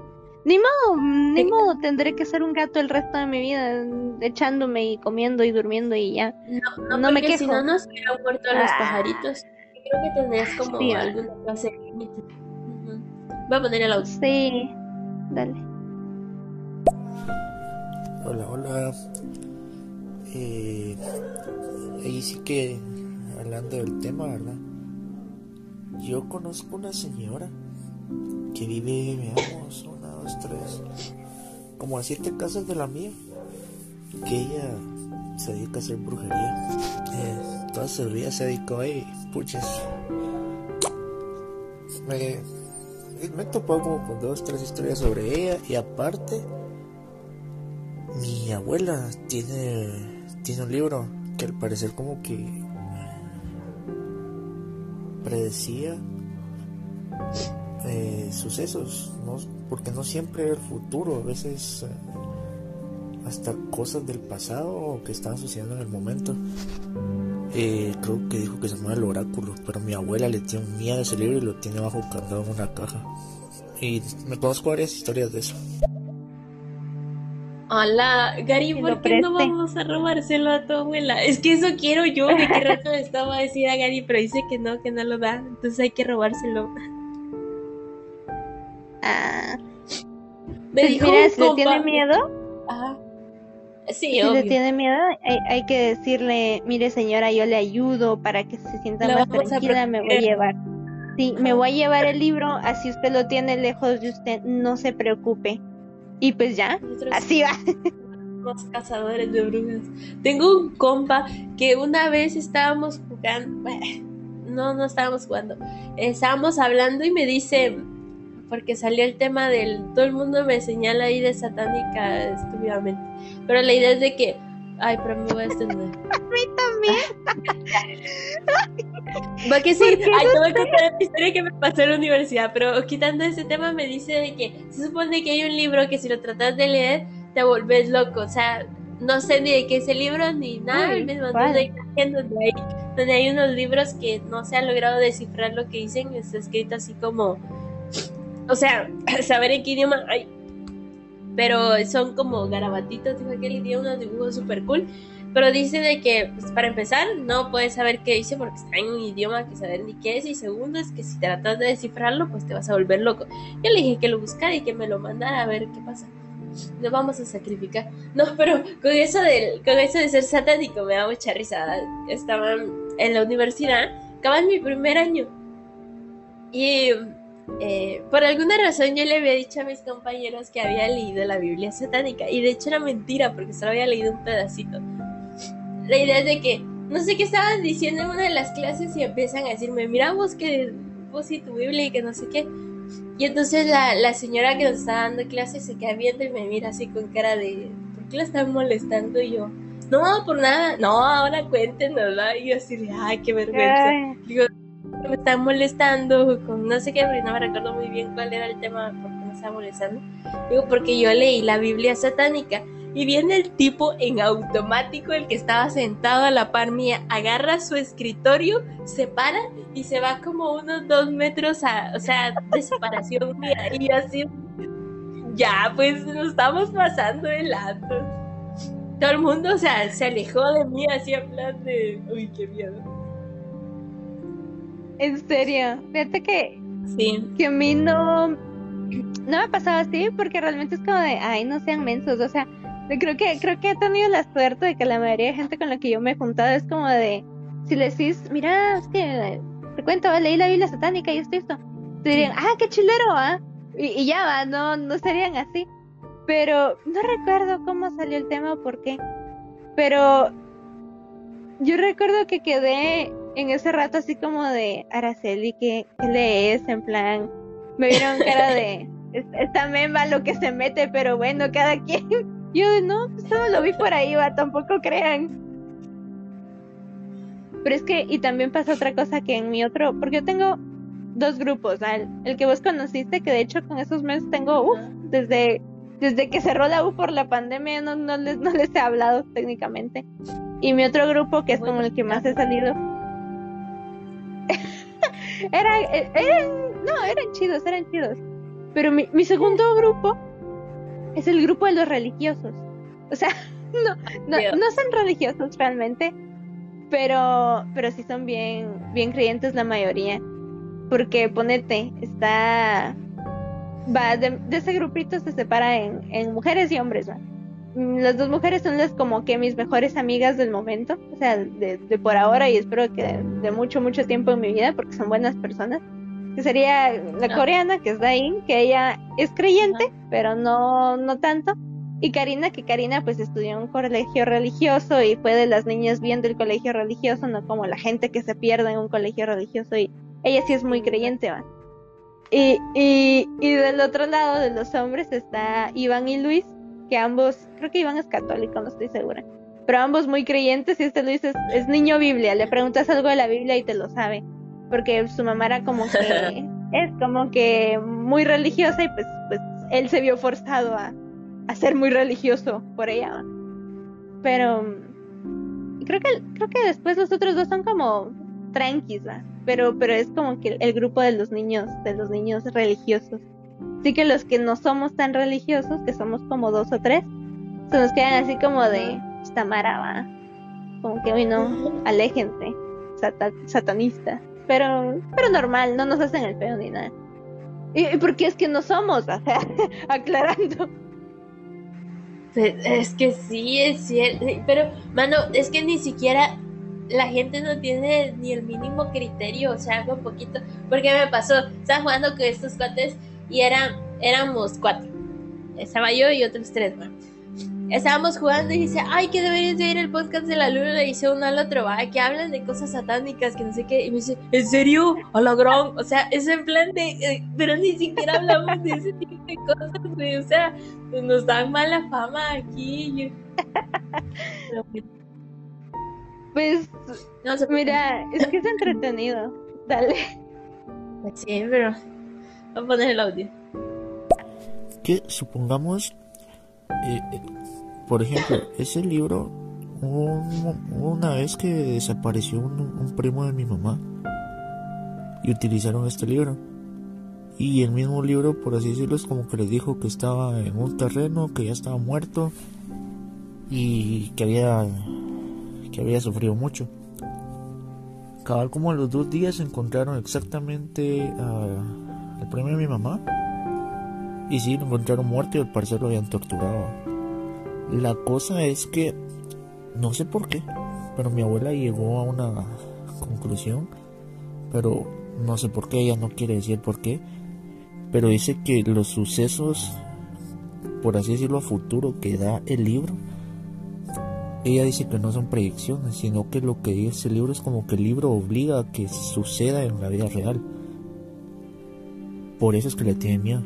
ni modo, ni Sí. modo, tendré que ser un gato el resto de mi vida, echándome y comiendo y durmiendo y ya. No, no, No me porque si quejo. no nos hubieran muerto los Ah. pajaritos. Creo que tenés como Sí, alguna clase de. Voy a poner el audio. Sí, dale. Hola, hola. Eh, ahí sí que hablando del tema, ¿verdad? Yo conozco una señora que vive, veamos, una, dos, tres, como a siete casas de la mía, que ella se dedica a hacer brujería. Eh, toda su vida se dedicó y puches. Me, me topado como con dos, tres historias sobre ella y aparte mi abuela tiene, tiene un libro que al parecer como que predecía eh, sucesos, ¿no? porque no siempre el futuro, a veces eh, hasta cosas del pasado que estaban sucediendo en el momento. Eh, creo que dijo que se llamaba el oráculo, pero mi abuela le tiene miedo a ese libro y lo tiene bajo candado en una caja. Y me conozco varias historias de eso. Hola, Gary, ¿por qué no vamos a robárselo a tu abuela? Es que eso quiero yo, de qué rato le estaba a decir a Gary, pero dice que no, que no lo da, entonces hay que robárselo. Ah, Me pues dijo mira, si le tiene miedo, Ajá. Sí, si le obvio. tiene miedo, hay, hay que decirle, mire señora, yo le ayudo para que se sienta La más tranquila, me voy a proteger". llevar. Sí, me voy a llevar el libro, así usted lo tiene lejos de usted, no se preocupe. Y pues ya, Nosotros así va. somos cazadores de brujas. Tengo un compa que una vez estábamos jugando, bueno, no, no estábamos jugando, estábamos hablando y me dice, porque salió el tema del todo el mundo me señala ahí de satánica estúpidamente. Pero la idea es de que, ay, pero me voy a extender. A mí también. Va que sí, ¿Por qué ay, no te voy a contar una historia que me pasó en la universidad, pero quitando ese tema me dice de que se supone que hay un libro que si lo tratas de leer te volvés loco, o sea, no sé ni de qué es el libro ni nada, Uy, me mandó imagen donde hay, donde hay unos libros que no se ha logrado descifrar lo que dicen, está escrito así como, o sea, saber en qué idioma hay, pero son como garabatitos, dijo aquel idioma, unos dibujos super cool. Pero dice de que, pues, para empezar, no puedes saber qué dice porque está en un idioma que saber ni qué es. Y segundo, es que si tratas de descifrarlo, pues te vas a volver loco. Yo le dije que lo buscara y que me lo mandara a ver qué pasa. Lo vamos a sacrificar. No, pero con eso, del, con eso de ser satánico me da mucha risa. Estaba en la universidad, acaba en mi primer año. Y eh, por alguna razón yo le había dicho a mis compañeros que había leído la Biblia satánica. Y de hecho era mentira porque solo había leído un pedacito. La idea es de que no sé qué estaban diciendo en una de las clases y empiezan a decirme, mira vos que vos y tu Biblia y que no sé qué. Y entonces la, la señora que nos está dando clases se queda viendo y me mira así con cara de, ¿por qué la están molestando? Y yo, no, por nada, no, ahora cuéntenosla. Y yo así de, ay, qué vergüenza. Ay, Digo, me están molestando no sé qué, no me recuerdo muy bien cuál era el tema por qué me estaba molestando. Digo, porque yo leí la Biblia satánica y viene el tipo en automático, el que estaba sentado a la par mía, agarra su escritorio, se para y se va como unos dos metros, a, o sea, de separación mía. Y así, ya, pues nos estamos pasando de latos. Todo el mundo, o sea, se alejó de mí así en plan de, uy, qué miedo. En serio. Fíjate que, Sí. que a mí no, no me pasaba así porque realmente es como de, ay, no sean mensos. O sea, creo que, creo que he tenido la suerte de que la mayoría de gente con la que yo me he juntado es como de, si le decís, mira, es que te cuento, leí la Biblia satánica y esto y esto, te dirían, ah, qué chilero, ¿ah? Y, y ya va, no, no serían así. Pero no recuerdo cómo salió el tema o por qué. Pero yo recuerdo que quedé en ese rato así como de Araceli, ¿qué, qué lees? En plan, me vieron cara de "Es- esta memba lo que se mete, pero bueno, cada quien. Yo no, solo lo vi por ahí, va, tampoco crean. Pero es que, y también pasa otra cosa que en mi otro, porque yo tengo dos grupos, el, el que vos conociste, que de hecho con esos meses tengo, uff, desde, desde que cerró la U por la pandemia no, no, les, no les he hablado técnicamente. Y mi otro grupo, que es como el que más he salido. Era, eh, eran, no, eran chidos, eran chidos. Pero mi, mi segundo grupo es el grupo de los religiosos. O sea, no, no, no son religiosos realmente, pero, pero sí son bien, bien creyentes la mayoría. Porque ponete, está, va, de, de ese grupito se separa en, en mujeres y hombres. Mm, Las dos mujeres son las como que mis mejores amigas del momento, o sea, de, de por ahora y espero que de, de mucho, mucho tiempo en mi vida porque son buenas personas. Que sería la coreana, que es Dain, que ella es creyente, pero no, no tanto. Y Karina, que Karina pues estudió en un colegio religioso y fue de las niñas bien del colegio religioso, no como la gente que se pierde en un colegio religioso y ella sí es muy creyente, va. Y, y, y del otro lado de los hombres está Iván y Luis, que ambos, creo que Iván es católico, no estoy segura, pero ambos muy creyentes y este Luis es, es niño Biblia, le preguntas algo de la Biblia y te lo sabe, porque su mamá era como que, es como que muy religiosa y pues, pues él se vio forzado a, a ser muy religioso por ella, pero creo que, creo que después los otros dos son como tranquis, ¿va? pero pero es como que el, el grupo de los niños de los niños religiosos sí que los que no somos tan religiosos que somos como dos o tres se nos quedan así como de esta mara va como que hoy no aléjense sata- satanistas pero pero normal no nos hacen el feo ni nada. Y, porque es que no somos o sea aclarando. Pues, Es que sí, es cierto. Pero, mano, es que ni siquiera la gente no tiene ni el mínimo criterio, o sea, algo un poquito. Porque me pasó, estaba jugando con estos cuates y eran, éramos cuatro. Estaba yo y otros tres, ¿no? estábamos jugando y dice, ay, que deberías de ir el podcast de la luna. Le dice uno al otro, ay, que hablan de cosas satánicas, que no sé qué. Y me dice, ¿en serio? A la gran. O sea, es en plan de, eh, pero ni siquiera hablamos de ese tipo de cosas, güey. O sea, nos dan mala fama aquí. Pues, no mira, es que es entretenido. Dale. Sí, pero a poner el audio. que supongamos, eh, eh, por ejemplo, ese libro, una vez que desapareció un, primo de mi mamá y utilizaron este libro. Y el mismo libro, por así decirlo, es como que le dijo que estaba en un terreno, que ya estaba muerto y que había, que había sufrido mucho. Cabal como a los dos días encontraron exactamente a- primo de mi mamá y sí, lo encontraron muerto y al parecer lo habían torturado. La cosa es que, no sé por qué, pero mi abuela llegó a una conclusión, pero no sé por qué, ella no quiere decir por qué, pero dice que los sucesos, por así decirlo, a futuro que da el libro, ella dice que no son predicciones, sino que lo que dice el libro es como que el libro obliga a que suceda en la vida real. Por eso es que le tiene miedo.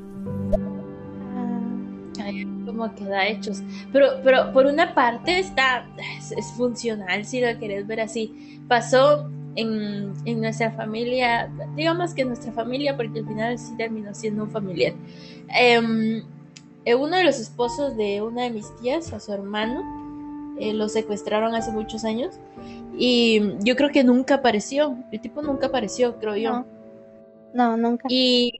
Ay, como que da hechos. Pero, pero por una parte está, es, es funcional si lo querés ver así. Pasó en, en nuestra familia, digamos que nuestra familia, porque al final sí terminó siendo un familiar. Em, eh, uno de los esposos de una de mis tías, a su hermano, eh, lo secuestraron hace muchos años y yo creo que nunca apareció. El tipo nunca apareció, creo yo. No. No, nunca. Y,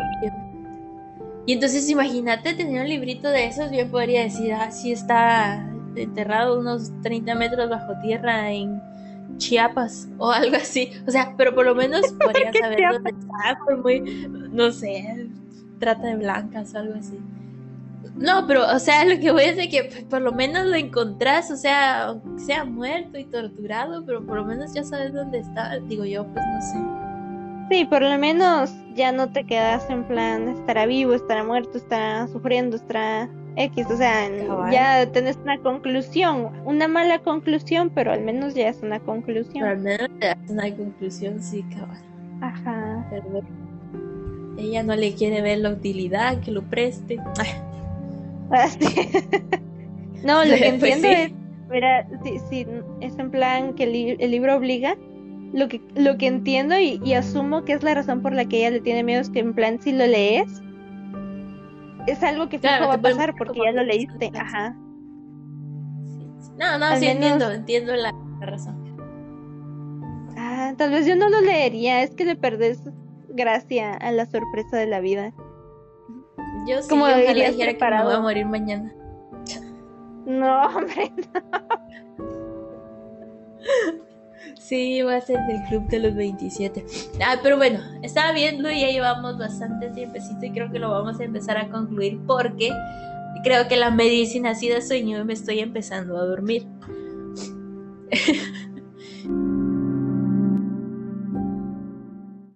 y entonces imagínate tener un librito de esos, bien podría decir, ah, sí está enterrado unos 30 metros bajo tierra en Chiapas o algo así. O sea, pero por lo menos podría ¿Qué saber dónde está, por muy, no sé, trata de blancas o algo así. No, pero, o sea, lo que voy a decir es que por lo menos lo encontrás, o sea, aunque sea muerto y torturado, pero por lo menos ya sabes dónde está. Digo yo, pues no sé. Sí, por lo menos ya no te quedas en plan, estará vivo, estará muerto, estará sufriendo, estará X, o sea, Cabal. ya tenés una conclusión, una mala conclusión, pero al menos ya es una Pero al conclusión. menos te das una conclusión, sí, cabal. Ajá. Pero ella no le quiere ver la utilidad, que lo preste. No, lo que Pues entiendo sí. es, mira, si, si es en plan que el, li- el libro obliga, lo que, lo que entiendo y, y asumo que es la razón por la que ella le tiene miedo es que en plan si lo lees, es algo que Claro, va a pasar porque ya lo leíste, ajá. sí, sí. No, no, Al sí menos- entiendo, entiendo la, la razón. Ah, tal vez yo no lo leería, es que le perdés gracia a la sorpresa de la vida. Yo sí, Como ojalá dijera que me voy a morir mañana. No, hombre, Sí, voy a ser del club de los 27. Ah, pero bueno, estaba viendo y ya llevamos bastante tiempecito y creo que lo vamos a empezar a concluir porque creo que la medicina sí da sueño y me estoy empezando a dormir.